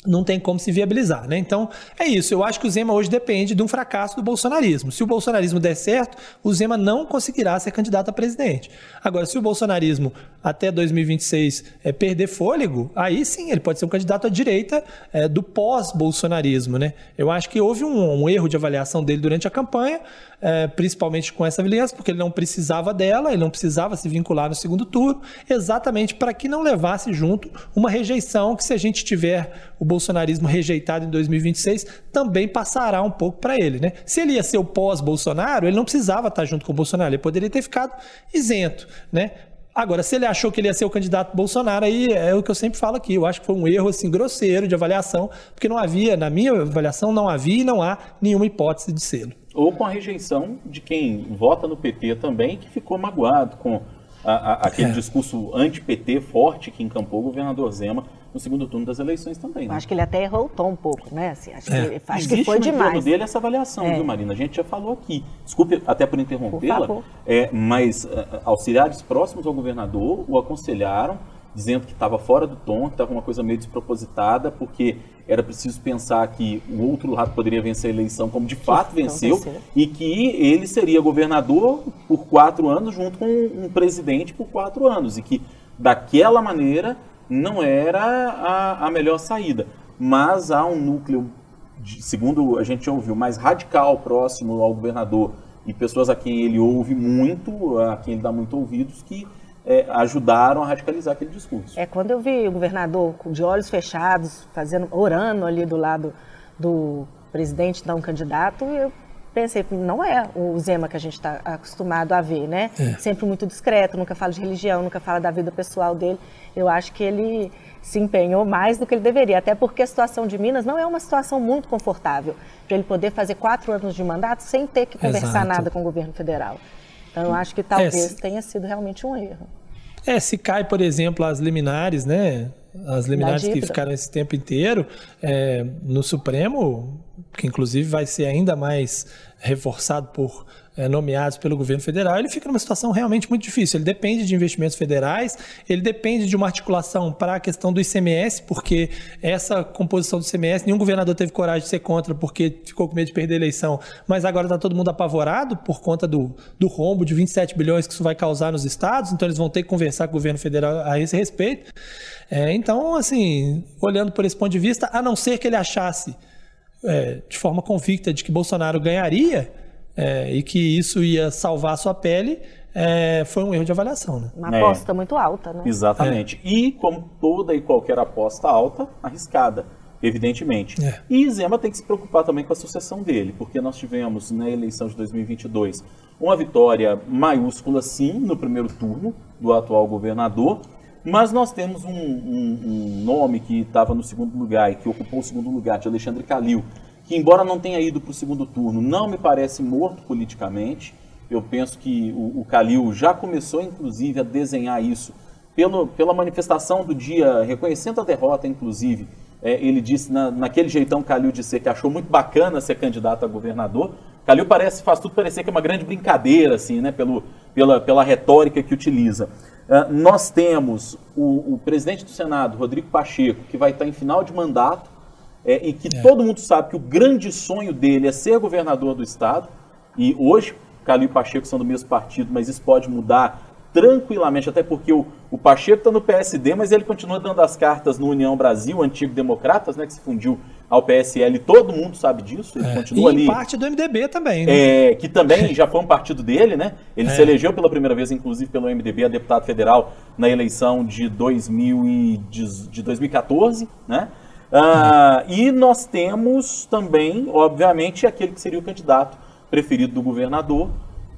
não tem como se viabilizar, né? Então, é isso. Eu acho que o Zema hoje depende de um fracasso do bolsonarismo. Se o bolsonarismo der certo, o Zema não conseguirá ser candidato a presidente. Agora, se o bolsonarismo até 2026 é, perder fôlego, aí sim ele pode ser um candidato à direita é, do pós-bolsonarismo, né? Eu acho que houve um, um, erro de avaliação dele durante a campanha, é, principalmente com essa aliança, porque ele não precisava dela, ele não precisava se vincular no segundo turno, exatamente para que não levasse junto uma rejeição que se a gente tiver o bolsonarismo rejeitado em 2026 também passará um pouco para ele. Né? Se ele ia ser o pós-Bolsonaro, ele não precisava estar junto com o Bolsonaro, ele poderia ter ficado isento. Né? Agora, se ele achou que ele ia ser o candidato Bolsonaro, aí é o que eu sempre falo aqui. Eu acho que foi um erro assim, grosseiro de avaliação, porque não havia, na minha avaliação, não havia e não há nenhuma hipótese de sê-lo. Ou com a rejeição de quem vota no PT também, que ficou magoado com a, a, aquele é. discurso anti-PT forte que encampou o governador Zema no segundo turno das eleições também. Né? Acho que ele até errou o tom um pouco, né? Assim, acho, é. que, acho que foi no demais. dele essa avaliação, é. viu, Marina? A gente já falou aqui. Desculpe até por interrompê-la, é, mas uh, auxiliares próximos ao governador o aconselharam, dizendo que estava fora do tom, que estava uma coisa meio despropositada, porque era preciso pensar que o outro lado poderia vencer a eleição como de fato venceu, venceu, e que ele seria governador por quatro anos junto com um presidente por quatro anos, e que daquela maneira não era a, a melhor saída. Mas há um núcleo, de, segundo a gente ouviu, mais radical próximo ao governador e pessoas a quem ele ouve muito, a quem ele dá muito ouvidos, que é, ajudaram a radicalizar aquele discurso. É, quando eu vi o governador de olhos fechados, fazendo, orando ali do lado do presidente, não candidato, eu pensei, não é o Zema que a gente está acostumado a ver, né? É. Sempre muito discreto, nunca fala de religião, nunca fala da vida pessoal dele. Eu acho que ele se empenhou mais do que ele deveria, até porque a situação de Minas não é uma situação muito confortável para ele poder fazer quatro anos de mandato sem ter que conversar Exato. nada com o governo federal. Então, eu acho que talvez é, se... tenha sido realmente um erro. É, se cai, por exemplo, as liminares, né? As liminares que ficaram esse tempo inteiro é, no Supremo, que inclusive vai ser ainda mais reforçado por é, nomeados pelo governo federal, ele fica numa situação realmente muito difícil. Ele depende de investimentos federais, ele depende de uma articulação para a questão do ICMS, porque essa composição do ICMS, nenhum governador teve coragem de ser contra porque ficou com medo de perder a eleição, mas agora está todo mundo apavorado por conta do, do rombo de 27 bilhões que isso vai causar nos estados, então eles vão ter que conversar com o governo federal a esse respeito. É, então, assim, olhando por esse ponto de vista, a não ser que ele achasse é, de forma convicta de que Bolsonaro ganharia é, e que isso ia salvar a sua pele, é, foi um erro de avaliação. Né? Uma aposta muito alta, né? Exatamente. E, como toda e qualquer aposta alta, arriscada, evidentemente. É. E Zema tem que se preocupar também com a sucessão dele, porque nós tivemos na eleição de 2022 uma vitória maiúscula, sim, no primeiro turno do atual governador, mas nós temos um, um, um nome que estava no segundo lugar e que ocupou o segundo lugar, de Alexandre Calil, que embora não tenha ido para o segundo turno, não me parece morto politicamente. Eu penso que o, o Calil já começou, inclusive, a desenhar isso pelo, pela manifestação do dia, reconhecendo a derrota, inclusive. É, ele disse, na, naquele jeitão Calil de ser, que achou muito bacana ser candidato a governador. Calil parece, faz tudo parecer que é uma grande brincadeira, assim, né, pelo, pela, pela retórica que utiliza. Uh, nós temos o, o, presidente do Senado, Rodrigo Pacheco, que vai estar em final de mandato é, e que é. todo mundo sabe que o grande sonho dele é ser governador do estado. E hoje, Calil e Pacheco são do mesmo partido, mas isso pode mudar tranquilamente, até porque o, o Pacheco está no PSD, mas ele continua dando as cartas no União Brasil, antigo Democratas, né, que se fundiu ao PSL, todo mundo sabe disso, ele É, continua e ali. parte do MDB também, né? É, que também já foi um partido dele, né? Ele É. se elegeu pela primeira vez, inclusive, pelo MDB, a deputado federal na eleição de, 2000 e, de, de 2014, né? Ah, e nós temos também, obviamente, aquele que seria o candidato preferido do governador,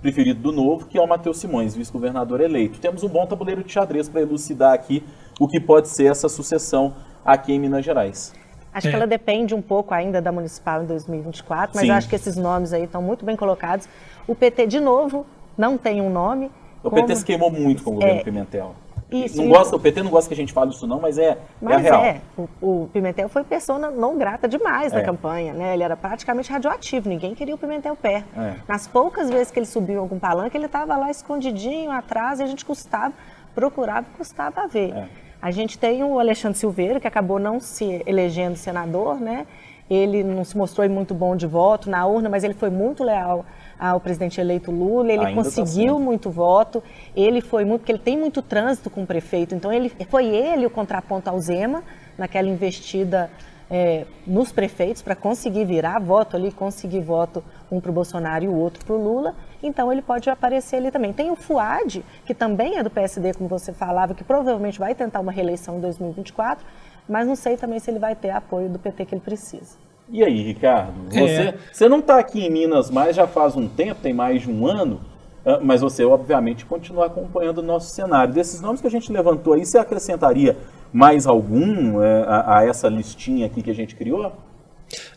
preferido do novo, que é o Matheus Simões, vice-governador eleito. Temos um bom tabuleiro de xadrez para elucidar aqui o que pode ser essa sucessão aqui em Minas Gerais. Acho É. que ela depende um pouco ainda da municipal em 2024, mas acho que esses nomes aí estão muito bem colocados. O PT, de novo, não tem um nome. O como- PT se queimou muito com o governo É, Pimentel. Isso, não e- gosta, o PT não gosta que a gente fale isso não, mas é, é a Mas real. é, o, o Pimentel foi pessoa não grata demais É. na campanha, né? Ele era praticamente radioativo, ninguém queria o Pimentel perto. É. Nas poucas vezes que ele subiu em algum palanque, ele estava lá escondidinho atrás e a gente custava, procurava e custava ver. É. A gente tem o Alexandre Silveira, que acabou não se elegendo senador, né? Ele não se mostrou muito bom de voto na urna, mas ele foi muito leal ao presidente eleito Lula, ele Ainda tá conseguiu sendo. muito voto, ele foi muito, porque ele tem muito trânsito com o prefeito, então ele foi ele o contraponto ao Zema, naquela investida é, nos prefeitos para conseguir virar voto ali, conseguir voto um para o Bolsonaro e o outro para o Lula, então ele pode aparecer ali também. Tem o Fuad, que também é do PSD, como você falava, que provavelmente vai tentar uma reeleição em 2024, mas não sei também se ele vai ter apoio do PT que ele precisa. E aí, Ricardo? É. Você, você não está aqui em Minas mais já faz um tempo, tem mais de um ano, ah, mas você, obviamente, continua acompanhando o nosso cenário. Desses nomes que a gente levantou aí, você acrescentaria mais algum eh, a, a essa listinha aqui que a gente criou?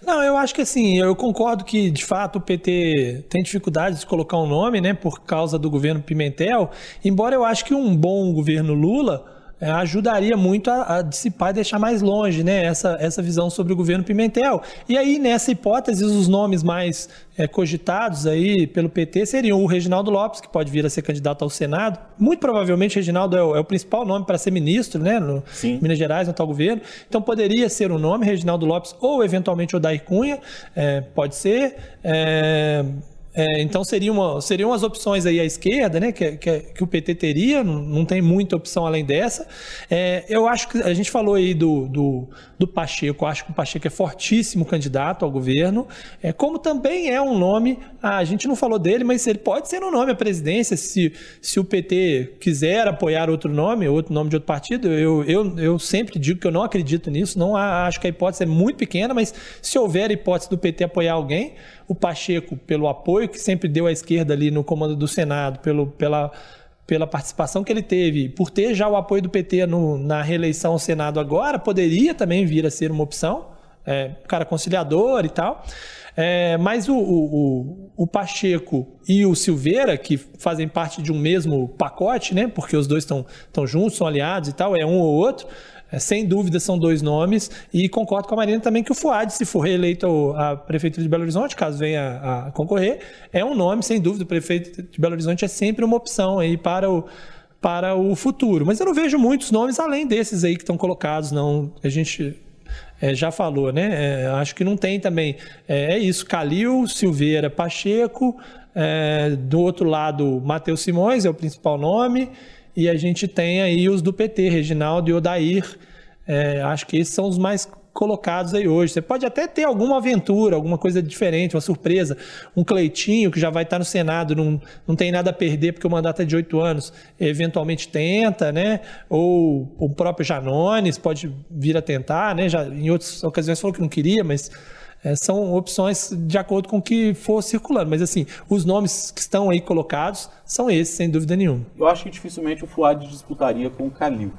Não, eu acho que assim, eu concordo que de fato o PT tem dificuldade de colocar um nome, né, por causa do governo Pimentel, embora eu acho que um bom governo Lula é, ajudaria muito a, a, dissipar e deixar mais longe né, essa, essa visão sobre o governo Pimentel. E aí, nessa hipótese, os nomes mais é, cogitados aí pelo PT seriam o Reginaldo Lopes, que pode vir a ser candidato ao Senado. Muito provavelmente, Reginaldo é o, é o principal nome para ser ministro, né, no Sim. Minas Gerais, no tal governo. Então, poderia ser o nome, Reginaldo Lopes, ou eventualmente Odair Cunha, é, pode ser. É, é, então seria uma, seriam as opções aí à esquerda, né, que, que, que o PT teria, não, não, tem muita opção além dessa. É, eu acho que a gente falou aí do, do, do, Pacheco, eu acho que o Pacheco é fortíssimo candidato ao governo, é, como também é um nome, a gente não falou dele, mas ele pode ser um nome à presidência, se, se o PT quiser apoiar outro nome, outro nome de outro partido, eu, eu, eu sempre digo que eu não acredito nisso, não acho que a hipótese é muito pequena, mas se houver a hipótese do PT apoiar alguém, o Pacheco, pelo apoio que sempre deu à esquerda ali no comando do Senado, pelo, pela, pela participação que ele teve, por ter já o apoio do PT no, na reeleição ao Senado agora, poderia também vir a ser uma opção, é, cara conciliador e tal. É, mas o, o, o, Pacheco e o Silveira, que fazem parte de um mesmo pacote, né? Porque os dois estão juntos, são aliados e tal, é um ou outro. É, sem dúvida são dois nomes e concordo com a Marina também que o Fuad, se for reeleito a prefeitura de Belo Horizonte, caso venha a concorrer, é um nome, sem dúvida, o prefeito de Belo Horizonte é sempre uma opção aí para o, para o futuro. Mas eu não vejo muitos nomes além desses aí que estão colocados, não. A gente é, já falou, né? É, acho que não tem também. É, é isso, Calil, Silveira, Pacheco, do outro lado, Matheus Simões é o principal nome. E a gente tem aí os do PT, Reginaldo e Odair. É, acho que esses são os mais colocados aí hoje. Você pode até ter alguma aventura, alguma coisa diferente, uma surpresa. Um Cleitinho, que já vai estar no Senado, não, não tem nada a perder porque o mandato é de oito anos, eventualmente tenta, né? Ou o próprio Janones pode vir a tentar, né? Já, em outras ocasiões falou que não queria, mas é, são opções de acordo com o que for circulando. Mas, assim, os nomes que estão aí colocados são esses, sem dúvida nenhuma. Eu acho que dificilmente o Fuad disputaria com o Calil.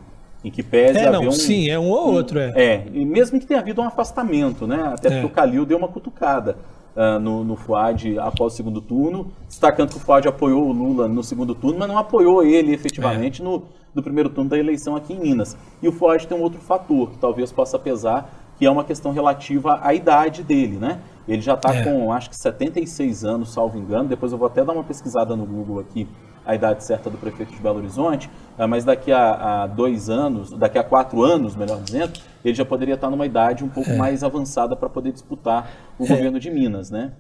Em que pese é, não, um. Sim, é um ou outro, é. É, e mesmo que tenha havido um afastamento, né? Até porque É. o Calil deu uma cutucada uh, no, no Fuad após o segundo turno, destacando que o Fuad apoiou o Lula no segundo turno, mas não apoiou ele efetivamente no, no primeiro turno da eleição aqui em Minas. E o Fuad tem um outro fator que talvez possa pesar, que é uma questão relativa à idade dele, né? Ele já está É. com, acho que 76 anos, salvo engano. Depois eu vou até dar uma pesquisada no Google aqui, a idade certa do prefeito de Belo Horizonte. Ah, mas daqui a, a dois anos, daqui a quatro anos, melhor dizendo, ele já poderia estar numa idade um pouco mais avançada para poder disputar o governo de Minas, né?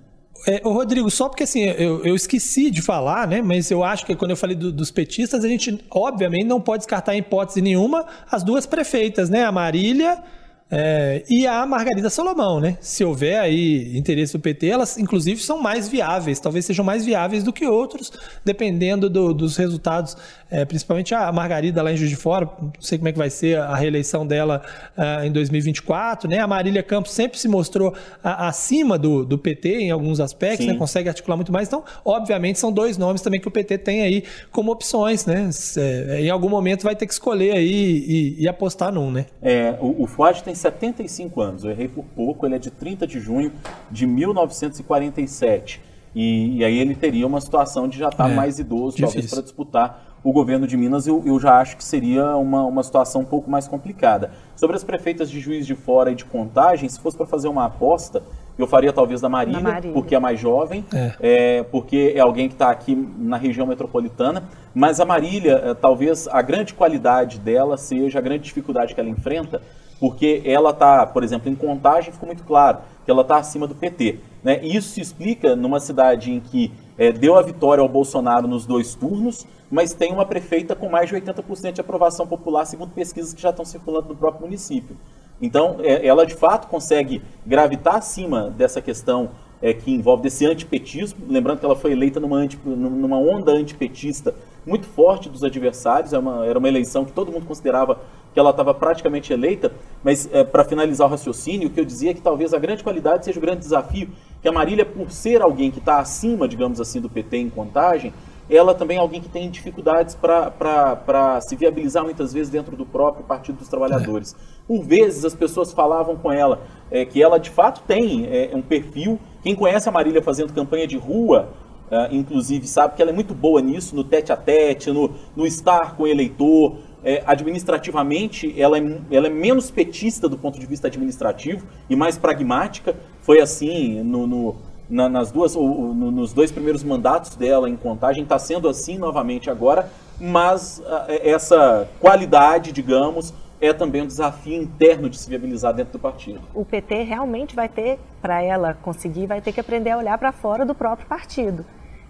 É, ô Rodrigo, só porque assim, eu, eu esqueci de falar, né? Mas eu acho que quando eu falei do- dos petistas, a gente, obviamente, não pode descartar em hipótese nenhuma as duas prefeitas, né? A Marília, É, e a Margarida Salomão, né? Se houver aí interesse do PT, elas inclusive são mais viáveis, talvez sejam mais viáveis do que outros, dependendo do, dos resultados. É, principalmente a Margarida lá em Juiz de Fora, não sei como é que vai ser a reeleição dela uh, em 2024, né? A Marília Campos sempre se mostrou a, acima do, do PT em alguns aspectos, né? consegue articular muito mais. Então, obviamente, são dois nomes também que o PT tem aí como opções, né? É, em algum momento vai ter que escolher aí e, e apostar num, né? É, o, o Fuad tem 75 anos, eu errei por pouco, ele é de 30 de junho de 1947. E, e aí ele teria uma situação de já estar tá é, mais idoso, difícil. talvez, para disputar o governo de Minas, eu, eu já acho que seria uma, uma situação um pouco mais complicada. Sobre as prefeitas de Juiz de Fora e de Contagem, se fosse para fazer uma aposta, eu faria talvez da Marília, Marília. porque é mais jovem, é. É, porque é alguém que está aqui na região metropolitana. Mas a Marília, é, talvez a grande qualidade dela seja a grande dificuldade que ela enfrenta, porque ela está, por exemplo, em Contagem ficou muito claro que ela está acima do PT. Né? E isso se explica numa cidade em que é, deu a vitória ao Bolsonaro nos dois turnos, mas tem uma prefeita com mais de 80% de aprovação popular, segundo pesquisas que já estão circulando no próprio município. Então, é, ela de fato consegue gravitar acima dessa questão é, que envolve desse antipetismo. Lembrando que ela foi eleita numa, anti, numa onda antipetista muito forte dos adversários. É uma, era uma eleição que todo mundo considerava que ela estava praticamente eleita. Mas, é, para finalizar o raciocínio, o que eu dizia é que talvez a grande qualidade seja o grande desafio, que a Marília, por ser alguém que está acima, digamos assim, do PT em contagem, ela também é alguém que tem dificuldades para se viabilizar muitas vezes dentro do próprio Partido dos Trabalhadores. Por vezes as pessoas falavam com ela é, que ela de fato tem é, um perfil. Quem conhece a Marília fazendo campanha de rua, é, inclusive, sabe que ela é muito boa nisso, no tete a tete, no, no estar com o eleitor. É, administrativamente, ela é, ela é menos petista do ponto de vista administrativo e mais pragmática. Foi assim no, no na, nas duas, no, nos dois primeiros mandatos dela em contagem, está sendo assim novamente agora, mas a, é, essa qualidade, digamos, é também um desafio interno de se viabilizar dentro do partido. O PT realmente vai ter, para ela conseguir, vai ter que aprender a olhar para fora do próprio partido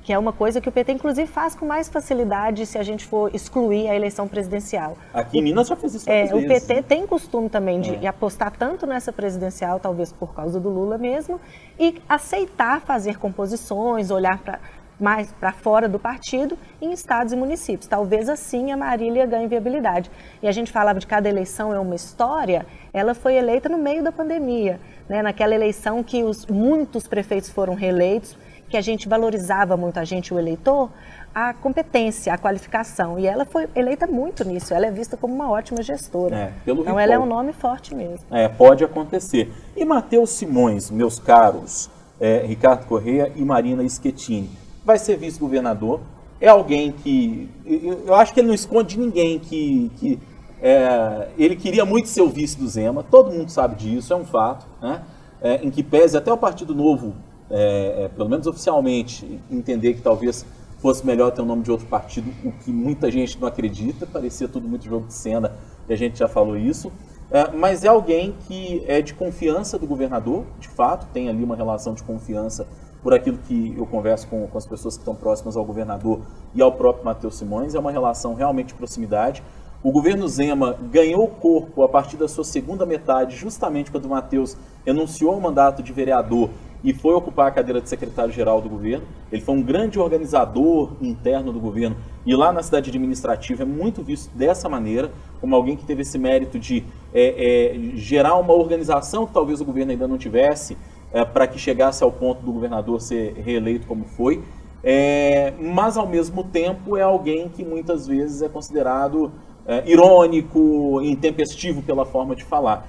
que é uma coisa que o PT, inclusive, faz com mais facilidade se a gente for excluir a eleição presidencial. Aqui em Minas já fez isso é, O PT tem costume também de é. apostar tanto nessa presidencial, talvez por causa do Lula mesmo, e aceitar fazer composições, olhar para mais para fora do partido em estados e municípios. Talvez assim a Marília ganhe viabilidade. E a gente falava de cada eleição é uma história, ela foi eleita no meio da pandemia, né? naquela eleição que os, muitos prefeitos foram reeleitos, que a gente valorizava muito, a gente, o eleitor, a competência, a qualificação. E ela foi eleita muito nisso. Ela é vista como uma ótima gestora. É, então ela é um nome forte mesmo. É, pode acontecer. E Matheus Simões, meus caros, é, Ricardo Correia e Marina Schettini, vai ser vice-governador. É alguém que. Eu, eu, acho que ele não esconde ninguém que. que é, ele queria muito ser o vice do Zema, todo mundo sabe disso, é um fato, né? É, em que pese até o Partido Novo é, é, pelo menos oficialmente, entender que talvez fosse melhor ter o nome de outro partido, o que muita gente não acredita, parecia tudo muito jogo de cena, e a gente já falou isso. É, mas é alguém que é de confiança do governador, de fato, tem ali uma relação de confiança por aquilo que eu converso com, com as pessoas que estão próximas ao governador e ao próprio Matheus Simões, é uma relação realmente de proximidade. O governo Zema ganhou corpo a partir da sua segunda metade, justamente quando o Matheus renunciou ao mandato de vereador e foi ocupar a cadeira de secretário-geral do governo. Ele foi um grande organizador interno do governo e lá na cidade administrativa é muito visto dessa maneira, como alguém que teve esse mérito de é, é, gerar uma organização que talvez o governo ainda não tivesse é, para que chegasse ao ponto do governador ser reeleito como foi. É, mas ao mesmo tempo é alguém que muitas vezes é considerado é, irônico, intempestivo pela forma de falar.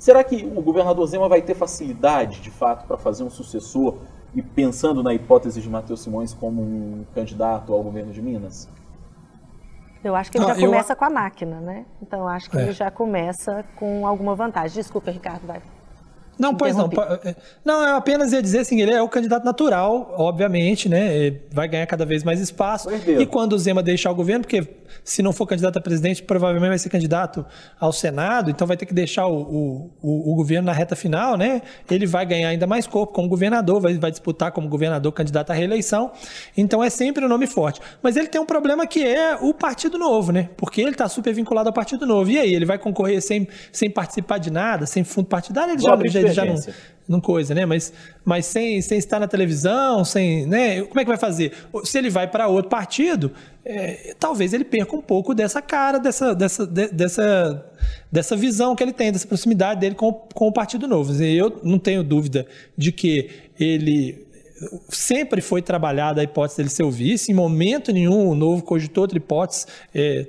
Será que o governador Zema vai ter facilidade, de fato, para fazer um sucessor e pensando na hipótese de Matheus Simões como um candidato ao governo de Minas? Eu acho que ele ah, já começa eu... com a máquina, né? Então, acho que é. ele já começa com alguma vantagem. Desculpa, Ricardo, vai. Não, pois não. É, não, eu apenas ia dizer assim, ele é o candidato natural, obviamente, né? Ele vai ganhar cada vez mais espaço. E quando o Zema deixar o governo, porque se não for candidato a presidente, provavelmente vai ser candidato ao Senado, então vai ter que deixar o, o, o, o governo na reta final, né? Ele vai ganhar ainda mais corpo como governador, vai, vai disputar como governador candidato à reeleição. Então é sempre um nome forte. Mas ele tem um problema que é o Partido Novo, né? Porque ele está super vinculado ao Partido Novo. E aí, ele vai concorrer sem, sem participar de nada, sem fundo partidário? Ele já, já, já não não coisa, né? Mas, mas sem, sem estar na televisão, sem, né? Como é que vai fazer? Se ele vai para outro partido, é, talvez ele perca um pouco dessa cara, dessa, dessa, de, dessa, dessa visão que ele tem, dessa proximidade dele com, com o Partido Novo. E eu não tenho dúvida de que ele sempre foi trabalhada a hipótese dele ser o vice, em momento nenhum o Novo cogitou outra hipótese. É,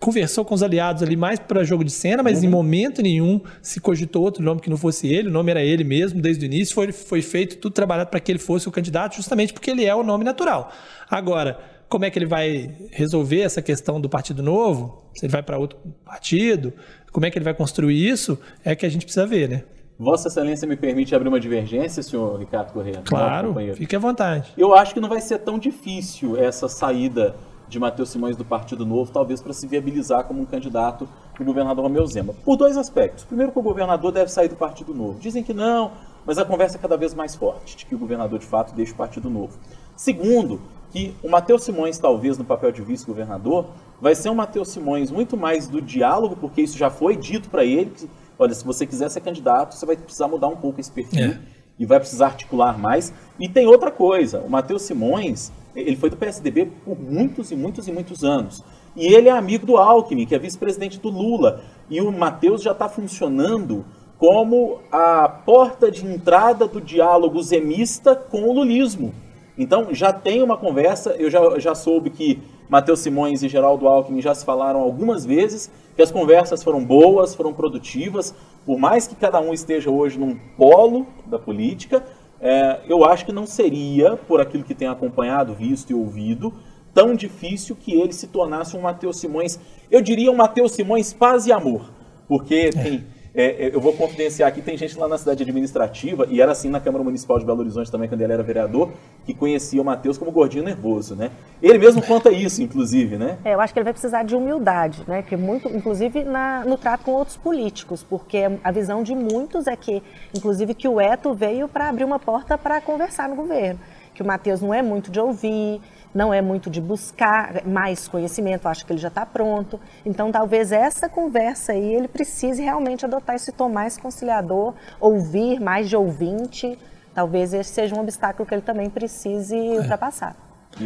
conversou com os aliados ali mais para jogo de cena, mas uhum. em momento nenhum se cogitou outro nome que não fosse ele, o nome era ele mesmo desde o início, foi, foi feito tudo trabalhado para que ele fosse o candidato, justamente porque ele é o nome natural. Agora, como é que ele vai resolver essa questão do Partido Novo? Se ele vai para outro partido? Como é que ele vai construir isso? É que a gente precisa ver, né? Vossa Excelência me permite abrir uma divergência, senhor Ricardo Corrêa? Claro, fique à vontade. Eu acho que não vai ser tão difícil essa saída de Matheus Simões do Partido Novo, talvez para se viabilizar como um candidato do governador Romeu Zema. Por dois aspectos. Primeiro, que o governador deve sair do Partido Novo. Dizem que não, mas a conversa é cada vez mais forte de que o governador de fato deixe o Partido Novo. Segundo, que o Matheus Simões, talvez no papel de vice-governador, vai ser um Matheus Simões muito mais do diálogo, porque isso já foi dito para ele. Que, olha, se você quiser ser candidato, você vai precisar mudar um pouco esse perfil é. E vai precisar articular mais. E tem outra coisa: o Matheus Simões ele foi do PSDB por muitos e muitos e muitos anos. E ele é amigo do Alckmin, que é vice-presidente do Lula. E o Matheus já está funcionando como a porta de entrada do diálogo zemista com o lulismo. Então já tem uma conversa, eu já, já soube que Matheus Simões e Geraldo Alckmin já se falaram algumas vezes, que as conversas foram boas, foram produtivas, por mais que cada um esteja hoje num polo da política, é, eu acho que não seria, por aquilo que tem acompanhado, visto e ouvido, tão difícil que ele se tornasse um Matheus Simões, eu diria um Matheus Simões paz e amor, porque tem é, é, eu vou confidenciar aqui, tem gente lá na cidade administrativa, e era assim na Câmara Municipal de Belo Horizonte também, quando ele era vereador, que conhecia o Matheus como gordinho nervoso, né? Ele mesmo conta isso, inclusive, né? É, eu acho que ele vai precisar de humildade, né? Que muito, inclusive na, no trato com outros políticos, porque a visão de muitos é que, inclusive, que o Eto veio para abrir uma porta para conversar no governo. Que o Matheus não é muito de ouvir, não é muito de buscar mais conhecimento, acho que ele já está pronto. Então, talvez essa conversa aí ele precise realmente adotar esse tom mais conciliador, ouvir mais de ouvinte. Talvez esse seja um obstáculo que ele também precise é. ultrapassar.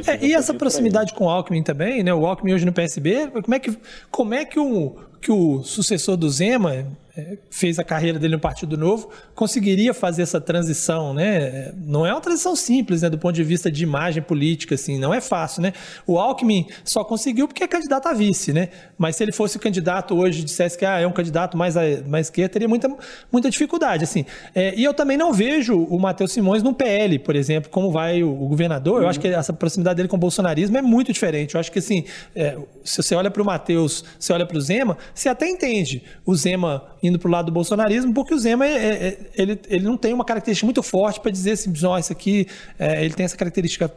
É, e essa proximidade com o Alckmin também, né? O Alckmin hoje no PSB, como é que, como é que, o, que o sucessor do Zema, fez a carreira dele no Partido Novo, conseguiria fazer essa transição, né? Não é uma transição simples, né, do ponto de vista de imagem política, assim, não é fácil, né? O Alckmin só conseguiu porque é candidato a vice, né? Mas se ele fosse candidato hoje e dissesse que ah, é um candidato mais, a, mais esquerda, teria muita, muita dificuldade, assim. É, e eu também não vejo o Matheus Simões no PL, por exemplo, como vai o, o governador. Uhum. Eu acho que essa proximidade dele com o bolsonarismo é muito diferente. Eu acho que, assim, é, se você olha para o Matheus, você olha para o Zema, você até entende o Zema indo para o lado do bolsonarismo, porque o Zema é, é, ele, ele não tem uma característica muito forte para dizer assim, ó, isso aqui, é, ele tem essa característica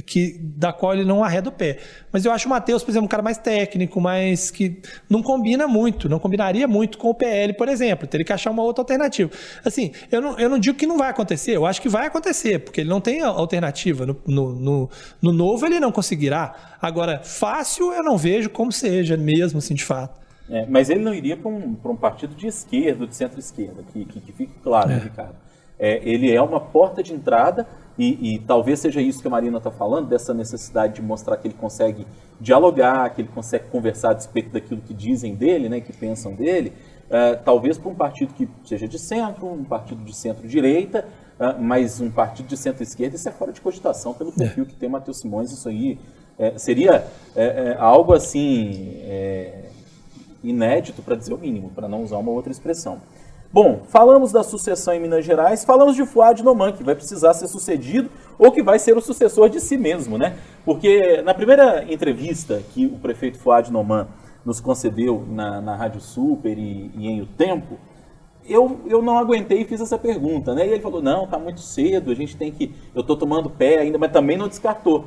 que, da qual ele não arreda o pé. Mas eu acho o Matheus, por exemplo, um cara mais técnico, mas que não combina muito, não combinaria muito com o PL, por exemplo. Teria que achar uma outra alternativa. Assim, eu não, eu não digo que não vai acontecer, eu acho que vai acontecer, porque ele não tem alternativa. No, no, no, no novo ele não conseguirá. Agora, fácil eu não vejo como seja mesmo, assim, de fato. É, mas ele não iria para um, um partido de esquerda, de centro-esquerda, que, que, que, fique claro, é. Ricardo. É, ele é uma porta de entrada e, e talvez seja isso que a Marina está falando, dessa necessidade de mostrar que ele consegue dialogar, que ele consegue conversar a respeito daquilo que dizem dele, né, que pensam dele, é, talvez para um partido que seja de centro, um partido de centro-direita, é, mas um partido de centro-esquerda, isso é fora de cogitação pelo perfil que tem Matheus Simões, isso aí é, seria é, algo assim inédito, para dizer o mínimo, para não usar uma outra expressão. Bom, falamos da sucessão em Minas Gerais, falamos de Fuad Noman, que vai precisar ser sucedido ou que vai ser o sucessor de si mesmo, né? Porque na primeira entrevista que o prefeito Fuad Noman nos concedeu na, na Rádio Super e, e em O Tempo, eu, eu não aguentei e fiz essa pergunta, né? E ele falou, não, tá muito cedo, a gente tem que. Eu tô tomando pé ainda, mas também não descartou.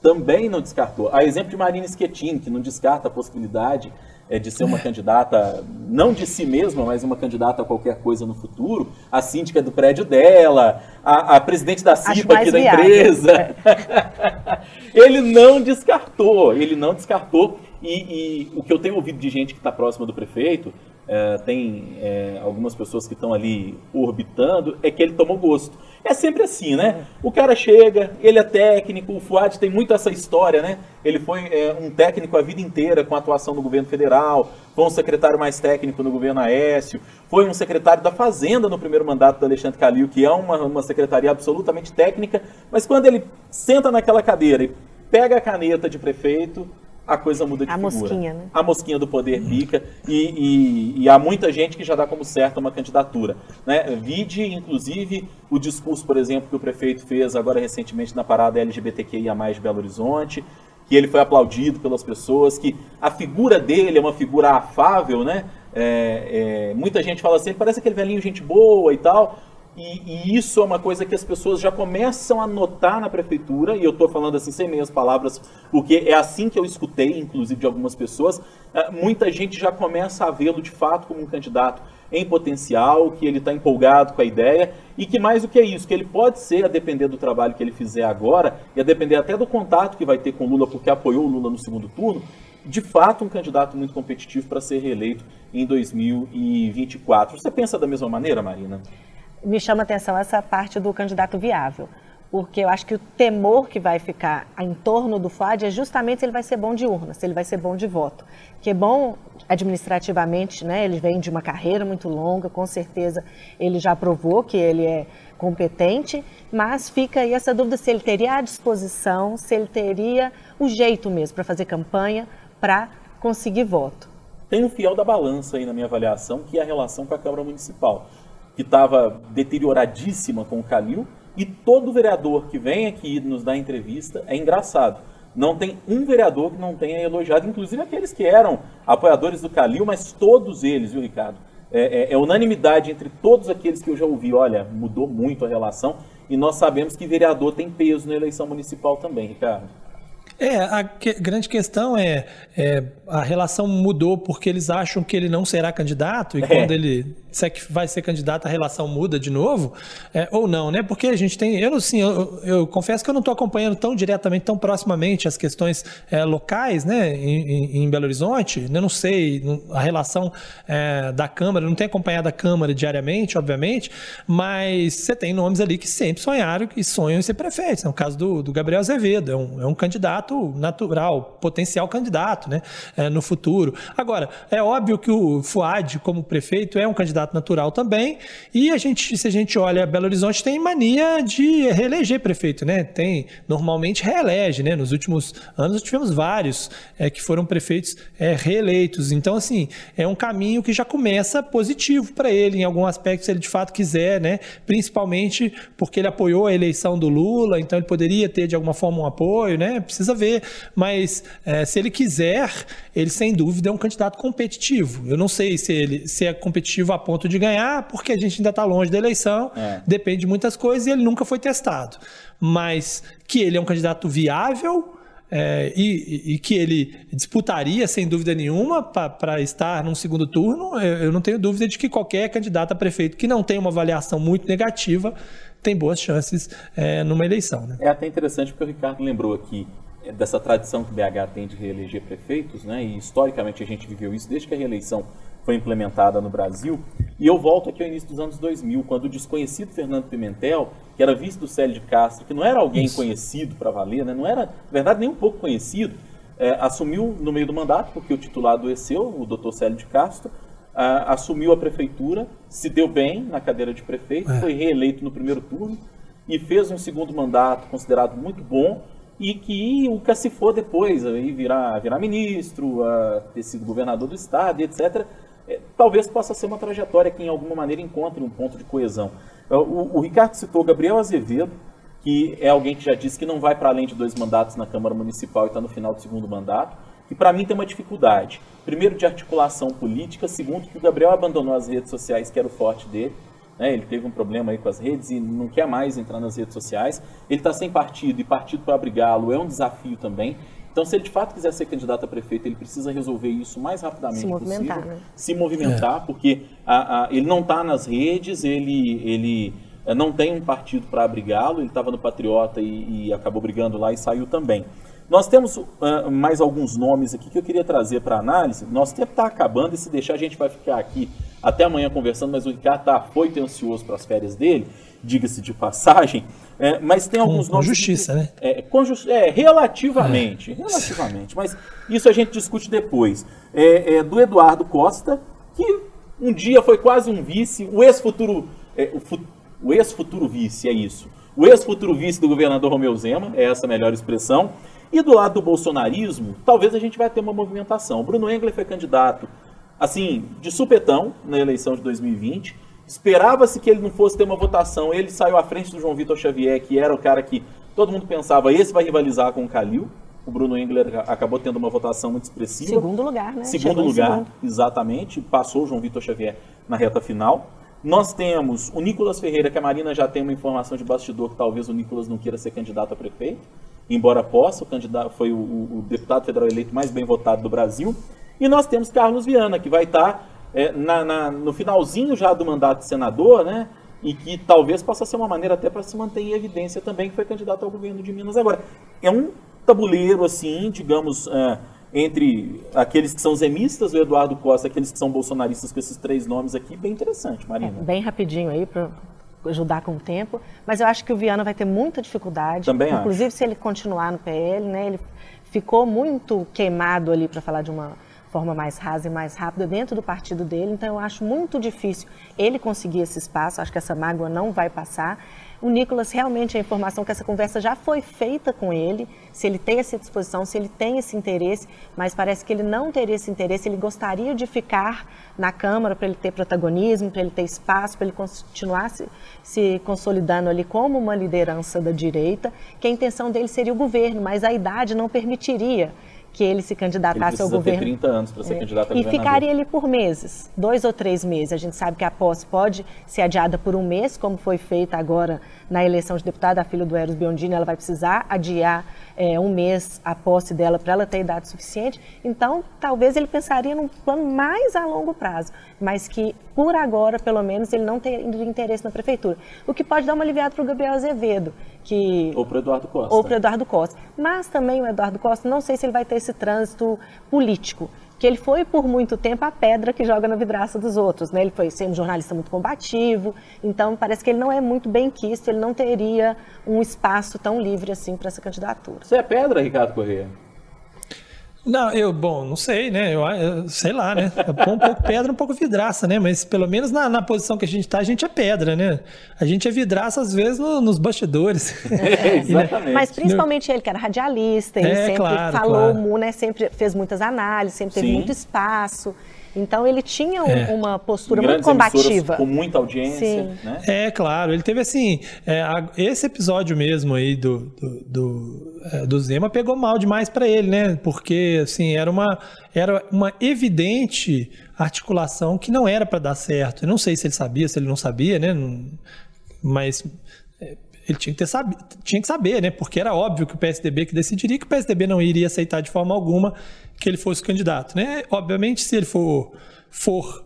Também não descartou. A exemplo de Marina Schettini, que não descarta a possibilidade é, de ser uma candidata, não de si mesma, mas uma candidata a qualquer coisa no futuro, a síndica do prédio dela, a, a presidente da CIPA aqui da viável. empresa. É. ele não descartou, ele não descartou. E, e, o que eu tenho ouvido de gente que está próxima do prefeito é, tem é, algumas pessoas que estão ali orbitando, é que ele tomou gosto. É sempre assim, né? O cara chega, ele é técnico, o Fuad tem muito essa história, né? Ele foi é, um técnico a vida inteira com a atuação no governo federal, foi um secretário mais técnico no governo Aécio, foi um secretário da Fazenda no primeiro mandato do Alexandre Calil, que é uma, uma secretaria absolutamente técnica, mas quando ele senta naquela cadeira e pega a caneta de prefeito, a coisa muda de a figura. Mosquinha, né? A mosquinha do poder pica e, e, e, há muita gente que já dá como certa uma candidatura. Né? Vide, inclusive, o discurso, por exemplo, que o prefeito fez agora recentemente na parada LGBTQIA+, de Belo Horizonte, que ele foi aplaudido pelas pessoas, que a figura dele é uma figura afável, né? É, é, muita gente fala assim, parece aquele velhinho gente boa e tal, e, e, isso é uma coisa que as pessoas já começam a notar na prefeitura, e eu estou falando assim sem meias palavras, porque é assim que eu escutei, inclusive de algumas pessoas. É, muita gente já começa a vê-lo de fato como um candidato em potencial, que ele está empolgado com a ideia, e que mais do que isso, que ele pode ser, a depender do trabalho que ele fizer agora, e a depender até do contato que vai ter com Lula, porque apoiou o Lula no segundo turno, de fato um candidato muito competitivo para ser reeleito em 2024. Você pensa da mesma maneira, Marina? Me chama atenção essa parte do candidato viável, porque eu acho que o temor que vai ficar em torno do FAD é justamente se ele vai ser bom de urna, se ele vai ser bom de voto. Que é bom administrativamente, né? Ele vem de uma carreira muito longa, com certeza ele já provou que ele é competente, mas fica aí essa dúvida se ele teria a disposição, se ele teria o jeito mesmo para fazer campanha, para conseguir voto. Tem um fiel da balança aí na minha avaliação, que é a relação com a Câmara Municipal que estava deterioradíssima com o Calil, e todo vereador que vem aqui nos dá entrevista é engraçado. Não tem um vereador que não tenha elogiado, inclusive aqueles que eram apoiadores do Calil, mas todos eles, viu, Ricardo? É, é, é, unanimidade entre todos aqueles que eu já ouvi. Olha, mudou muito a relação e nós sabemos que vereador tem peso na eleição municipal também, Ricardo. É, a que, grande questão é, é, a relação mudou porque eles acham que ele não será candidato e é. quando ele se é que vai ser candidato, a relação muda de novo, é, ou não, né? Porque a gente tem. Eu, assim, eu, eu confesso que eu não estou acompanhando tão diretamente, tão proximamente as questões é, locais, né, em, em, Belo Horizonte. Eu não sei a relação é, da Câmara, não tenho acompanhado a Câmara diariamente, obviamente, mas você tem nomes ali que sempre sonharam e sonham em ser prefeitos. É o caso do, do Gabriel Azevedo, é um, é um candidato natural, potencial candidato, né, é, no futuro. Agora, é óbvio que o Fuad, como prefeito, é um candidato candidato natural também. E a gente, se a gente olha Belo Horizonte, tem mania de reeleger prefeito, né? Tem, normalmente reelege, né? Nos últimos anos tivemos vários é, que foram prefeitos é, reeleitos. Então, assim, é um caminho que já começa positivo para ele, em algum aspecto, se ele de fato quiser, né? Principalmente porque ele apoiou a eleição do Lula, então ele poderia ter de alguma forma um apoio, né? Precisa ver. Mas é, se ele quiser, ele sem dúvida é um candidato competitivo. Eu não sei se ele se é competitivo a ponto ponto de ganhar, porque a gente ainda está longe da eleição, é. depende de muitas coisas e ele nunca foi testado. Mas que ele é um candidato viável. É, e, e, que ele disputaria, sem dúvida nenhuma, para estar num segundo turno, eu, eu não tenho dúvida de que qualquer candidato a prefeito que não tem uma avaliação muito negativa tem boas chances é, numa eleição. Né? É até interessante porque o Ricardo lembrou aqui é, dessa tradição que o BH tem de reeleger prefeitos, né? e historicamente a gente viveu isso desde que a reeleição foi implementada no Brasil. E eu volto aqui ao início dos anos 2000, quando o desconhecido Fernando Pimentel, que era vice do Célio de Castro, que não era alguém Isso. conhecido para valer, né? não era, na verdade, nem um pouco conhecido, é, assumiu no meio do mandato, porque o titular adoeceu, o doutor Célio de Castro, a, assumiu a prefeitura, se deu bem na cadeira de prefeito, é. foi reeleito no primeiro turno e fez um segundo mandato considerado muito bom, e que o cacifou depois, aí virar, virar ministro, a ter sido governador do estado, etc é, talvez possa ser uma trajetória que em alguma maneira encontre um ponto de coesão. É, o, o Ricardo citou Gabriel Azevedo, que é alguém que já disse que não vai para além de dois mandatos na Câmara Municipal e está no final do segundo mandato, que para mim tem uma dificuldade. Primeiro, de articulação política. Segundo, que o Gabriel abandonou as redes sociais, que era o forte dele. Né? Ele teve um problema aí com as redes e não quer mais entrar nas redes sociais. Ele está sem partido e partido para abrigá-lo é um desafio também. Então, se ele de fato quiser ser candidato a prefeito, ele precisa resolver isso o mais rapidamente se movimentar, possível. Né? Se movimentar, é. porque a, a, ele não está nas redes, ele, ele eh, não tem um partido para abrigá-lo, ele estava no Patriota e, e, acabou brigando lá e saiu também. Nós temos uh, mais alguns nomes aqui que eu queria trazer para análise. Nosso tempo está acabando e se deixar a gente vai ficar aqui até amanhã conversando, mas o Ricardo está foi ansioso para as férias dele, diga-se de passagem. É, mas tem alguns com, nomes. Com justiça, que, né? É, com é relativamente. É. Relativamente. Mas isso a gente discute depois. É, é, do Eduardo Costa, que um dia foi quase um vice, o ex-futuro. É, o, o ex-futuro vice, é isso. O ex-futuro vice do governador Romeu Zema, é essa a melhor expressão. E do lado do bolsonarismo, talvez a gente vai ter uma movimentação. Bruno Engler foi candidato, assim, de supetão na eleição de 2020. Esperava-se que ele não fosse ter uma votação. Ele saiu à frente do João Vitor Xavier, que era o cara que todo mundo pensava, esse vai rivalizar com o Calil. O Bruno Engler acabou tendo uma votação muito expressiva. Segundo lugar, né? Segundo Chegou lugar, segundo. exatamente. Passou o João Vitor Xavier na reta final. Nós temos o Nicolas Ferreira, que a Marina já tem uma informação de bastidor que talvez o Nicolas não queira ser candidato a prefeito embora possa, o candidato foi o, o, deputado federal eleito mais bem votado do Brasil. E nós temos Carlos Viana, que vai estar é, na, na, no finalzinho já do mandato de senador, né? E que talvez possa ser uma maneira até para se manter em evidência também, que foi candidato ao governo de Minas agora. É um tabuleiro, assim, digamos, é, entre aqueles que são zemistas, o Eduardo Costa, aqueles que são bolsonaristas com esses três nomes aqui, bem interessante, Marina. É, bem rapidinho aí, para ajudar com o tempo, mas eu acho que o Viana vai ter muita dificuldade, Também inclusive acho. se ele continuar no PL, né? Ele ficou muito queimado ali para falar de uma forma mais rasa e mais rápida dentro do partido dele, então eu acho muito difícil ele conseguir esse espaço, acho que essa mágoa não vai passar. O Nicolas realmente a informação que essa conversa já foi feita com ele, se ele tem essa disposição, se ele tem esse interesse, mas parece que ele não teria esse interesse, ele gostaria de ficar na Câmara para ele ter protagonismo, para ele ter espaço, para ele continuar se, se consolidando ali como uma liderança da direita, que a intenção dele seria o governo, mas a idade não permitiria que ele se candidatasse ele ao governo. Ter 30 anos para ser é. candidato a E ficaria ele por meses, dois ou três meses. A gente sabe que a posse pode ser adiada por um mês, como foi feita agora na eleição de deputada, a filha do Eros Biondini, ela vai precisar adiar é, um mês a posse dela para ela ter idade suficiente. Então, talvez ele pensaria num plano mais a longo prazo, mas que por agora, pelo menos, ele não tem interesse na prefeitura. O que pode dar uma aliviada para o Gabriel Azevedo, que ou para o Eduardo Costa. Ou para Eduardo Costa. Mas também o Eduardo Costa, não sei se ele vai ter esse trânsito político que ele foi por muito tempo a pedra que joga na vidraça dos outros, né? Ele foi sendo um jornalista muito combativo, então parece que ele não é muito bem quisto, ele não teria um espaço tão livre assim para essa candidatura. Você é pedra, Ricardo Corrêa? Não, eu, bom, não sei, né? Eu, eu sei lá, né? um pouco pedra, um pouco vidraça, né? Mas pelo menos na, na posição que a gente está, a gente é pedra, né? A gente é vidraça, às vezes, no, nos bastidores. É, exatamente. Mas principalmente ele, que era radialista, ele é, sempre claro, falou, claro. né? Sempre fez muitas análises, sempre teve Sim. muito espaço. Então ele tinha um, é. uma postura muito combativa. Com muita audiência. Sim. Né? É, claro. Ele teve assim. É, a, esse episódio mesmo aí do, do, do, é, do Zema pegou mal demais para ele, né? Porque assim, era uma, era uma evidente articulação que não era para dar certo. Eu não sei se ele sabia, se ele não sabia, né? Mas é, ele tinha que, ter sab... tinha que saber, né? Porque era óbvio que o PSDB que decidiria que o PSDB não iria aceitar de forma alguma que ele fosse candidato. Né? Obviamente, se ele for, for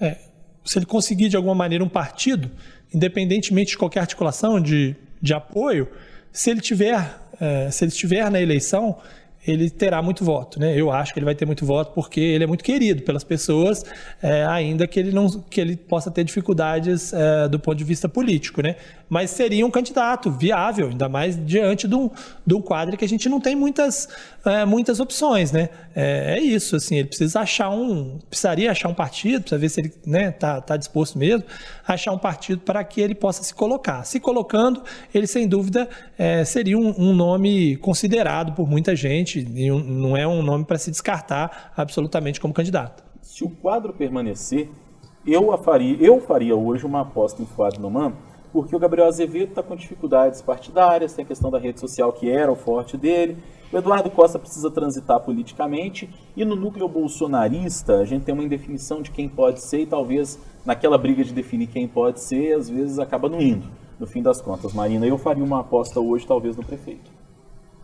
é, se ele conseguir de alguma maneira um partido, independentemente de qualquer articulação de, de apoio, se ele tiver, é, se ele estiver na eleição, ele terá muito voto, né? Eu acho que ele vai ter muito voto porque ele é muito querido pelas pessoas, é, ainda que ele não que ele possa ter dificuldades é, do ponto de vista político, né? Mas seria um candidato viável, ainda mais diante de um, de um quadro que a gente não tem muitas, é, muitas opções, né? É, é, isso, assim, ele precisa achar um, precisaria achar um partido, precisa ver se ele né, tá, tá disposto mesmo, achar um partido para que ele possa se colocar. Se colocando, ele sem dúvida é, seria um, um nome considerado por muita gente e não é um nome para se descartar absolutamente como candidato. Se o quadro permanecer, eu faria, eu faria hoje uma aposta em Fuad Noman porque o Gabriel Azevedo está com dificuldades partidárias, tem a questão da rede social que era o forte dele. O Eduardo Costa precisa transitar politicamente e no núcleo bolsonarista a gente tem uma indefinição de quem pode ser e talvez naquela briga de definir quem pode ser, às vezes acaba não indo, no fim das contas. Marina, eu faria uma aposta hoje talvez no prefeito.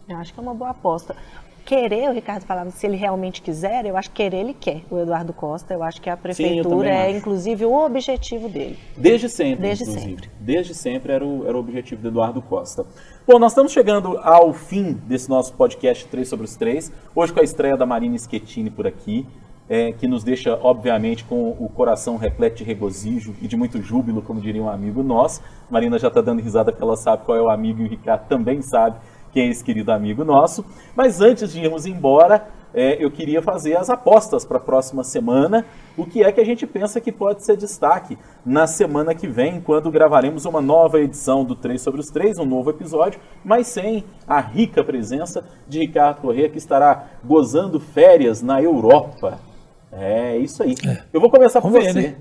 Eu acho que é uma boa aposta querer, o Ricardo falava, se ele realmente quiser, eu acho que querer ele quer, o Eduardo Costa. Eu acho que a prefeitura Sim, é, acho. inclusive, o objetivo dele. Desde sempre, Desde inclusive. sempre. Desde sempre era o, era o objetivo do Eduardo Costa. Bom, nós estamos chegando ao fim desse nosso podcast 3 sobre os 3. Hoje com a estreia da Marina Schettini por aqui. É, que nos deixa, obviamente, com o coração repleto de regozijo e de muito júbilo, como diria um amigo nosso. Marina já está dando risada porque ela sabe qual é o amigo e o Ricardo também sabe quem é esse querido amigo nosso. Mas antes de irmos embora, é, eu queria fazer as apostas para a próxima semana. O que é que a gente pensa que pode ser destaque na semana que vem, quando gravaremos uma nova edição do 3 sobre os 3, um novo episódio, mas sem a rica presença de Ricardo Corrêa, que estará gozando férias na Europa. É isso aí. É. Eu vou começar por você. Né?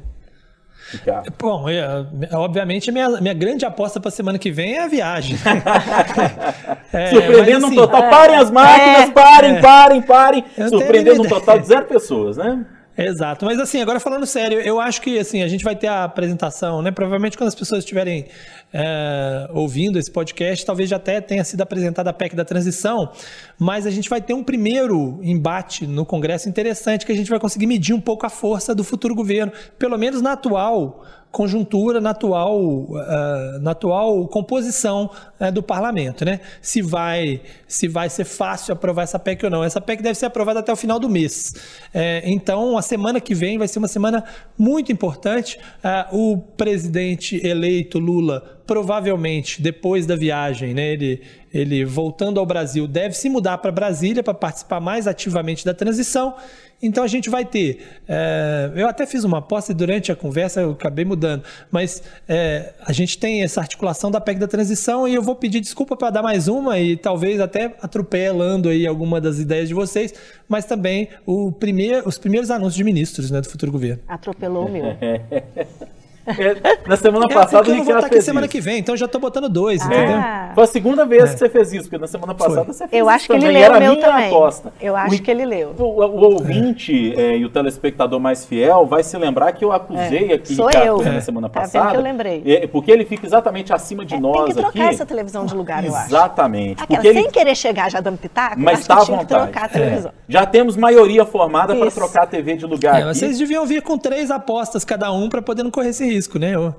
Bom, é, obviamente minha, minha grande aposta para semana que vem é a viagem. é, Surpreendendo assim, um total. Parem as máquinas, é, parem, parem, parem. Surpreendendo um total de zero pessoas, né? Exato, mas assim, agora falando sério, eu acho que assim, a gente vai ter a apresentação, né? Provavelmente quando as pessoas estiverem é, ouvindo esse podcast, talvez já até tenha sido apresentada a PEC da transição, mas a gente vai ter um primeiro embate no Congresso interessante que a gente vai conseguir medir um pouco a força do futuro governo, pelo menos na atual conjuntura na atual, uh, na atual composição uh, do parlamento, né? Se vai, se vai ser fácil aprovar essa PEC ou não. Essa PEC deve ser aprovada até o final do mês. É, então, a semana que vem vai ser uma semana muito importante. Uh, o presidente eleito Lula provavelmente depois da viagem, né, ele, ele voltando ao Brasil, deve se mudar para Brasília para participar mais ativamente da transição. Então a gente vai ter. É, eu até fiz uma aposta e durante a conversa eu acabei mudando, mas é, a gente tem essa articulação da PEC da transição e eu vou pedir desculpa para dar mais uma e talvez até atropelando aí alguma das ideias de vocês, mas também o primeir, os primeiros anúncios de ministros né, do futuro governo. Atropelou o meu. É, na semana é, passada eu não vou estar aqui semana que vem, então já tô botando dois, ah. entendeu? Foi a segunda vez é. que você fez isso, porque na semana passada Foi. você fez Eu acho que ele leu Era o meu também. Aposta. Eu acho o, que ele leu. O, o ouvinte é, e o telespectador mais fiel vai se lembrar que eu acusei é. aqui Sou eu. na semana tá passada. que eu lembrei. É, porque ele fica exatamente acima de nós aqui. Tem que trocar aqui. essa televisão de lugar, eu acho. Exatamente. Aquela, sem ele... querer chegar já dando pitaco, mas está à vontade. Já temos maioria formada para trocar a TV de lugar. Vocês deviam vir com três apostas cada um para poder não correr esse risco, né? Eu...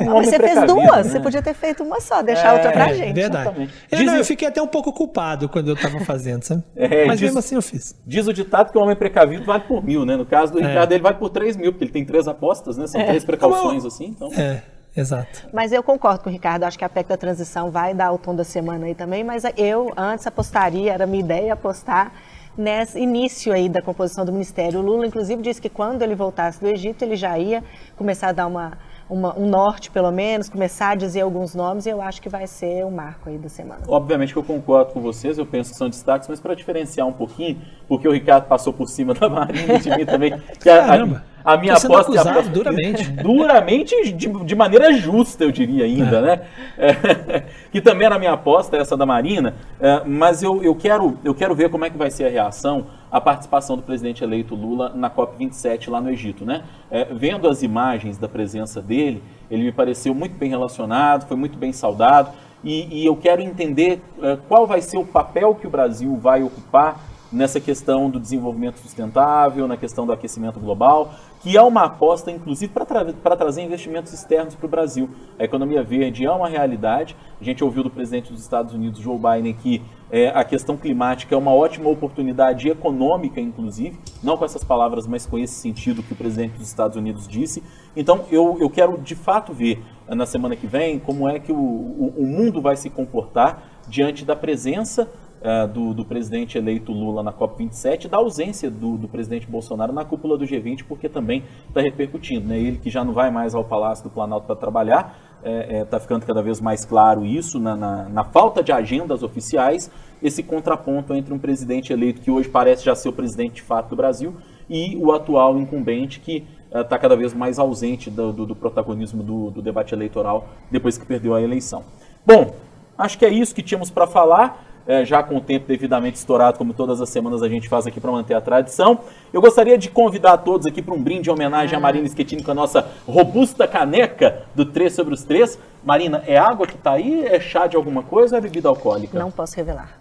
Um você fez duas, né? você podia ter feito uma só, deixar é, outra pra gente. Verdade. É, não, eu fiquei até um pouco culpado quando eu tava fazendo, sabe? É, Mas diz, mesmo assim eu fiz. Diz o ditado que o homem precavido vale por mil, né? No caso do é. Ricardo, ele vale por três mil, porque ele tem três apostas, né? São é. três precauções, assim, então. É. Exato. Mas eu concordo com o Ricardo, acho que a PEC da transição vai dar o tom da semana aí também, mas eu antes apostaria, era minha ideia apostar nesse início aí da composição do ministério. O Lula, inclusive, disse que quando ele voltasse do Egito, ele já ia começar a dar uma uma, um norte, pelo menos, começar a dizer alguns nomes, e eu acho que vai ser o marco aí da semana. Obviamente que eu concordo com vocês, eu penso que são destaques, mas para diferenciar um pouquinho, porque o Ricardo passou por cima da Marina de mim também. Que Caramba! A, a, minha aposta acusado, aposta, duramente. Duramente, de, de, maneira justa, eu diria ainda, é. né? É, que também era a minha aposta, essa da Marina, é, mas eu, eu, quero, eu quero ver como é que vai ser a reação a participação do presidente eleito Lula na COP27 lá no Egito, né? É, vendo as imagens da presença dele, ele me pareceu muito bem relacionado, foi muito bem saudado, e, e eu quero entender é, qual vai ser o papel que o Brasil vai ocupar nessa questão do desenvolvimento sustentável, na questão do aquecimento global, que é uma aposta, inclusive, para tra trazer investimentos externos para o Brasil. A economia verde é uma realidade. A gente ouviu do presidente dos Estados Unidos, Joe Biden, que é, a questão climática é uma ótima oportunidade econômica, inclusive, não com essas palavras, mas com esse sentido que o presidente dos Estados Unidos disse. Então, eu, eu quero de fato ver na semana que vem como é que o, o, o mundo vai se comportar diante da presença uh, do, do, presidente eleito Lula na COP27 da ausência do, do, presidente Bolsonaro na cúpula do G20, porque também está repercutindo. Né? Ele que já não vai mais ao Palácio do Planalto para trabalhar, está é, é, tá ficando cada vez mais claro isso, na, na, na, falta de agendas oficiais, esse contraponto entre um presidente eleito que hoje parece já ser o presidente de fato do Brasil e o atual incumbente que está cada vez mais ausente do, do, do protagonismo do, do, debate eleitoral depois que perdeu a eleição. Bom, acho que é isso que tínhamos para falar. É, já com o tempo devidamente estourado, como todas as semanas a gente faz aqui para manter a tradição. Eu gostaria de convidar todos aqui para um brinde em homenagem a Marina Schettini com a nossa robusta caneca do 3 sobre os 3. Marina, é água que está aí? É chá de alguma coisa ou é bebida alcoólica? Não posso revelar.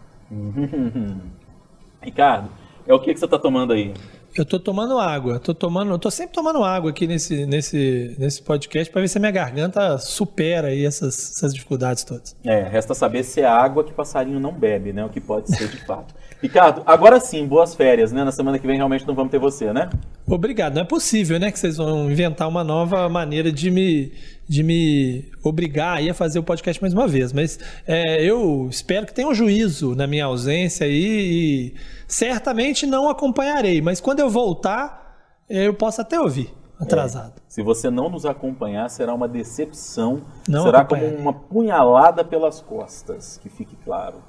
Ricardo, é o que, que você está tomando aí? Eu tô tomando água, tô tomando, eu tô sempre tomando água aqui nesse, nesse, nesse podcast para ver se a minha garganta supera aí essas, essas dificuldades todas. É, resta saber se é água que passarinho não bebe, né? O que pode ser de fato. Ricardo, agora sim, boas férias, né? Na semana que vem realmente não vamos ter você, né? Obrigado. Não é possível, né, que vocês vão inventar uma nova maneira de me, de me obrigar a fazer o podcast mais uma vez. Mas é, eu espero que tenha um juízo na minha ausência aí e certamente não acompanharei. Mas quando eu voltar, eu posso até ouvir atrasado. É. Se você não nos acompanhar, será uma decepção. Não será como uma punhalada pelas costas, que fique claro.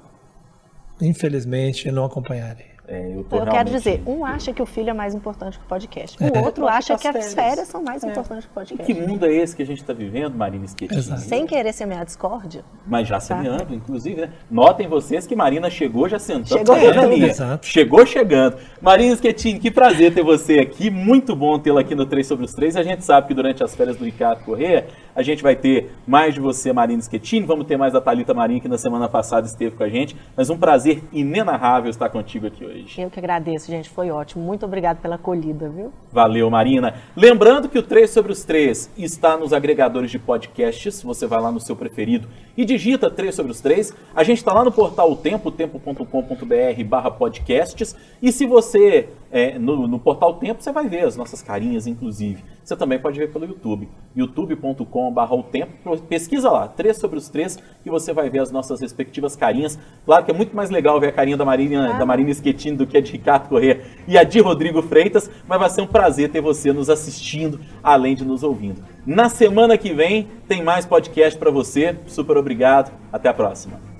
Infelizmente, não acompanharei. É, eu, eu quero dizer, um acha que o filho é mais importante que o podcast. O outro acha que as férias são mais é. importantes que o podcast. Que mundo é esse que a gente está vivendo, Marina Schettini? Sem querer semear a discórdia. Mas já tá. semeando, inclusive. Né? Notem vocês que Marina chegou já sentando chegou na Chegou chegando. Marina Schettini, que prazer ter você aqui. Muito bom tê-la aqui no 3 sobre os 3. A gente sabe que durante as férias do Ricardo Corrêa, a gente vai ter mais de você, Marina Schettini. Vamos ter mais a Thalita Marinho, que na semana passada esteve com a gente. Mas um prazer inenarrável estar contigo aqui hoje. Eu que agradeço, gente. Foi ótimo. Muito obrigado pela acolhida, viu? Valeu, Marina. Lembrando que o 3 sobre os 3 está nos agregadores de podcasts. Você vai lá no seu preferido e digita 3 sobre os 3. A gente está lá no portal O Tempo, tempo.com.br barra podcasts. E se você, é, no, no portal Tempo, você vai ver as nossas carinhas, inclusive. Você também pode ver pelo YouTube, youtube.com.br o tempo. Pesquisa lá, 3 sobre os 3, e você vai ver as nossas respectivas carinhas. Claro que é muito mais legal ver a carinha da Marina, ah. da Marina Schettini do que a de Ricardo Corrêa e a de Rodrigo Freitas, mas vai ser um prazer ter você nos assistindo, além de nos ouvindo. Na semana que vem tem mais podcast para você. Super obrigado. Até a próxima.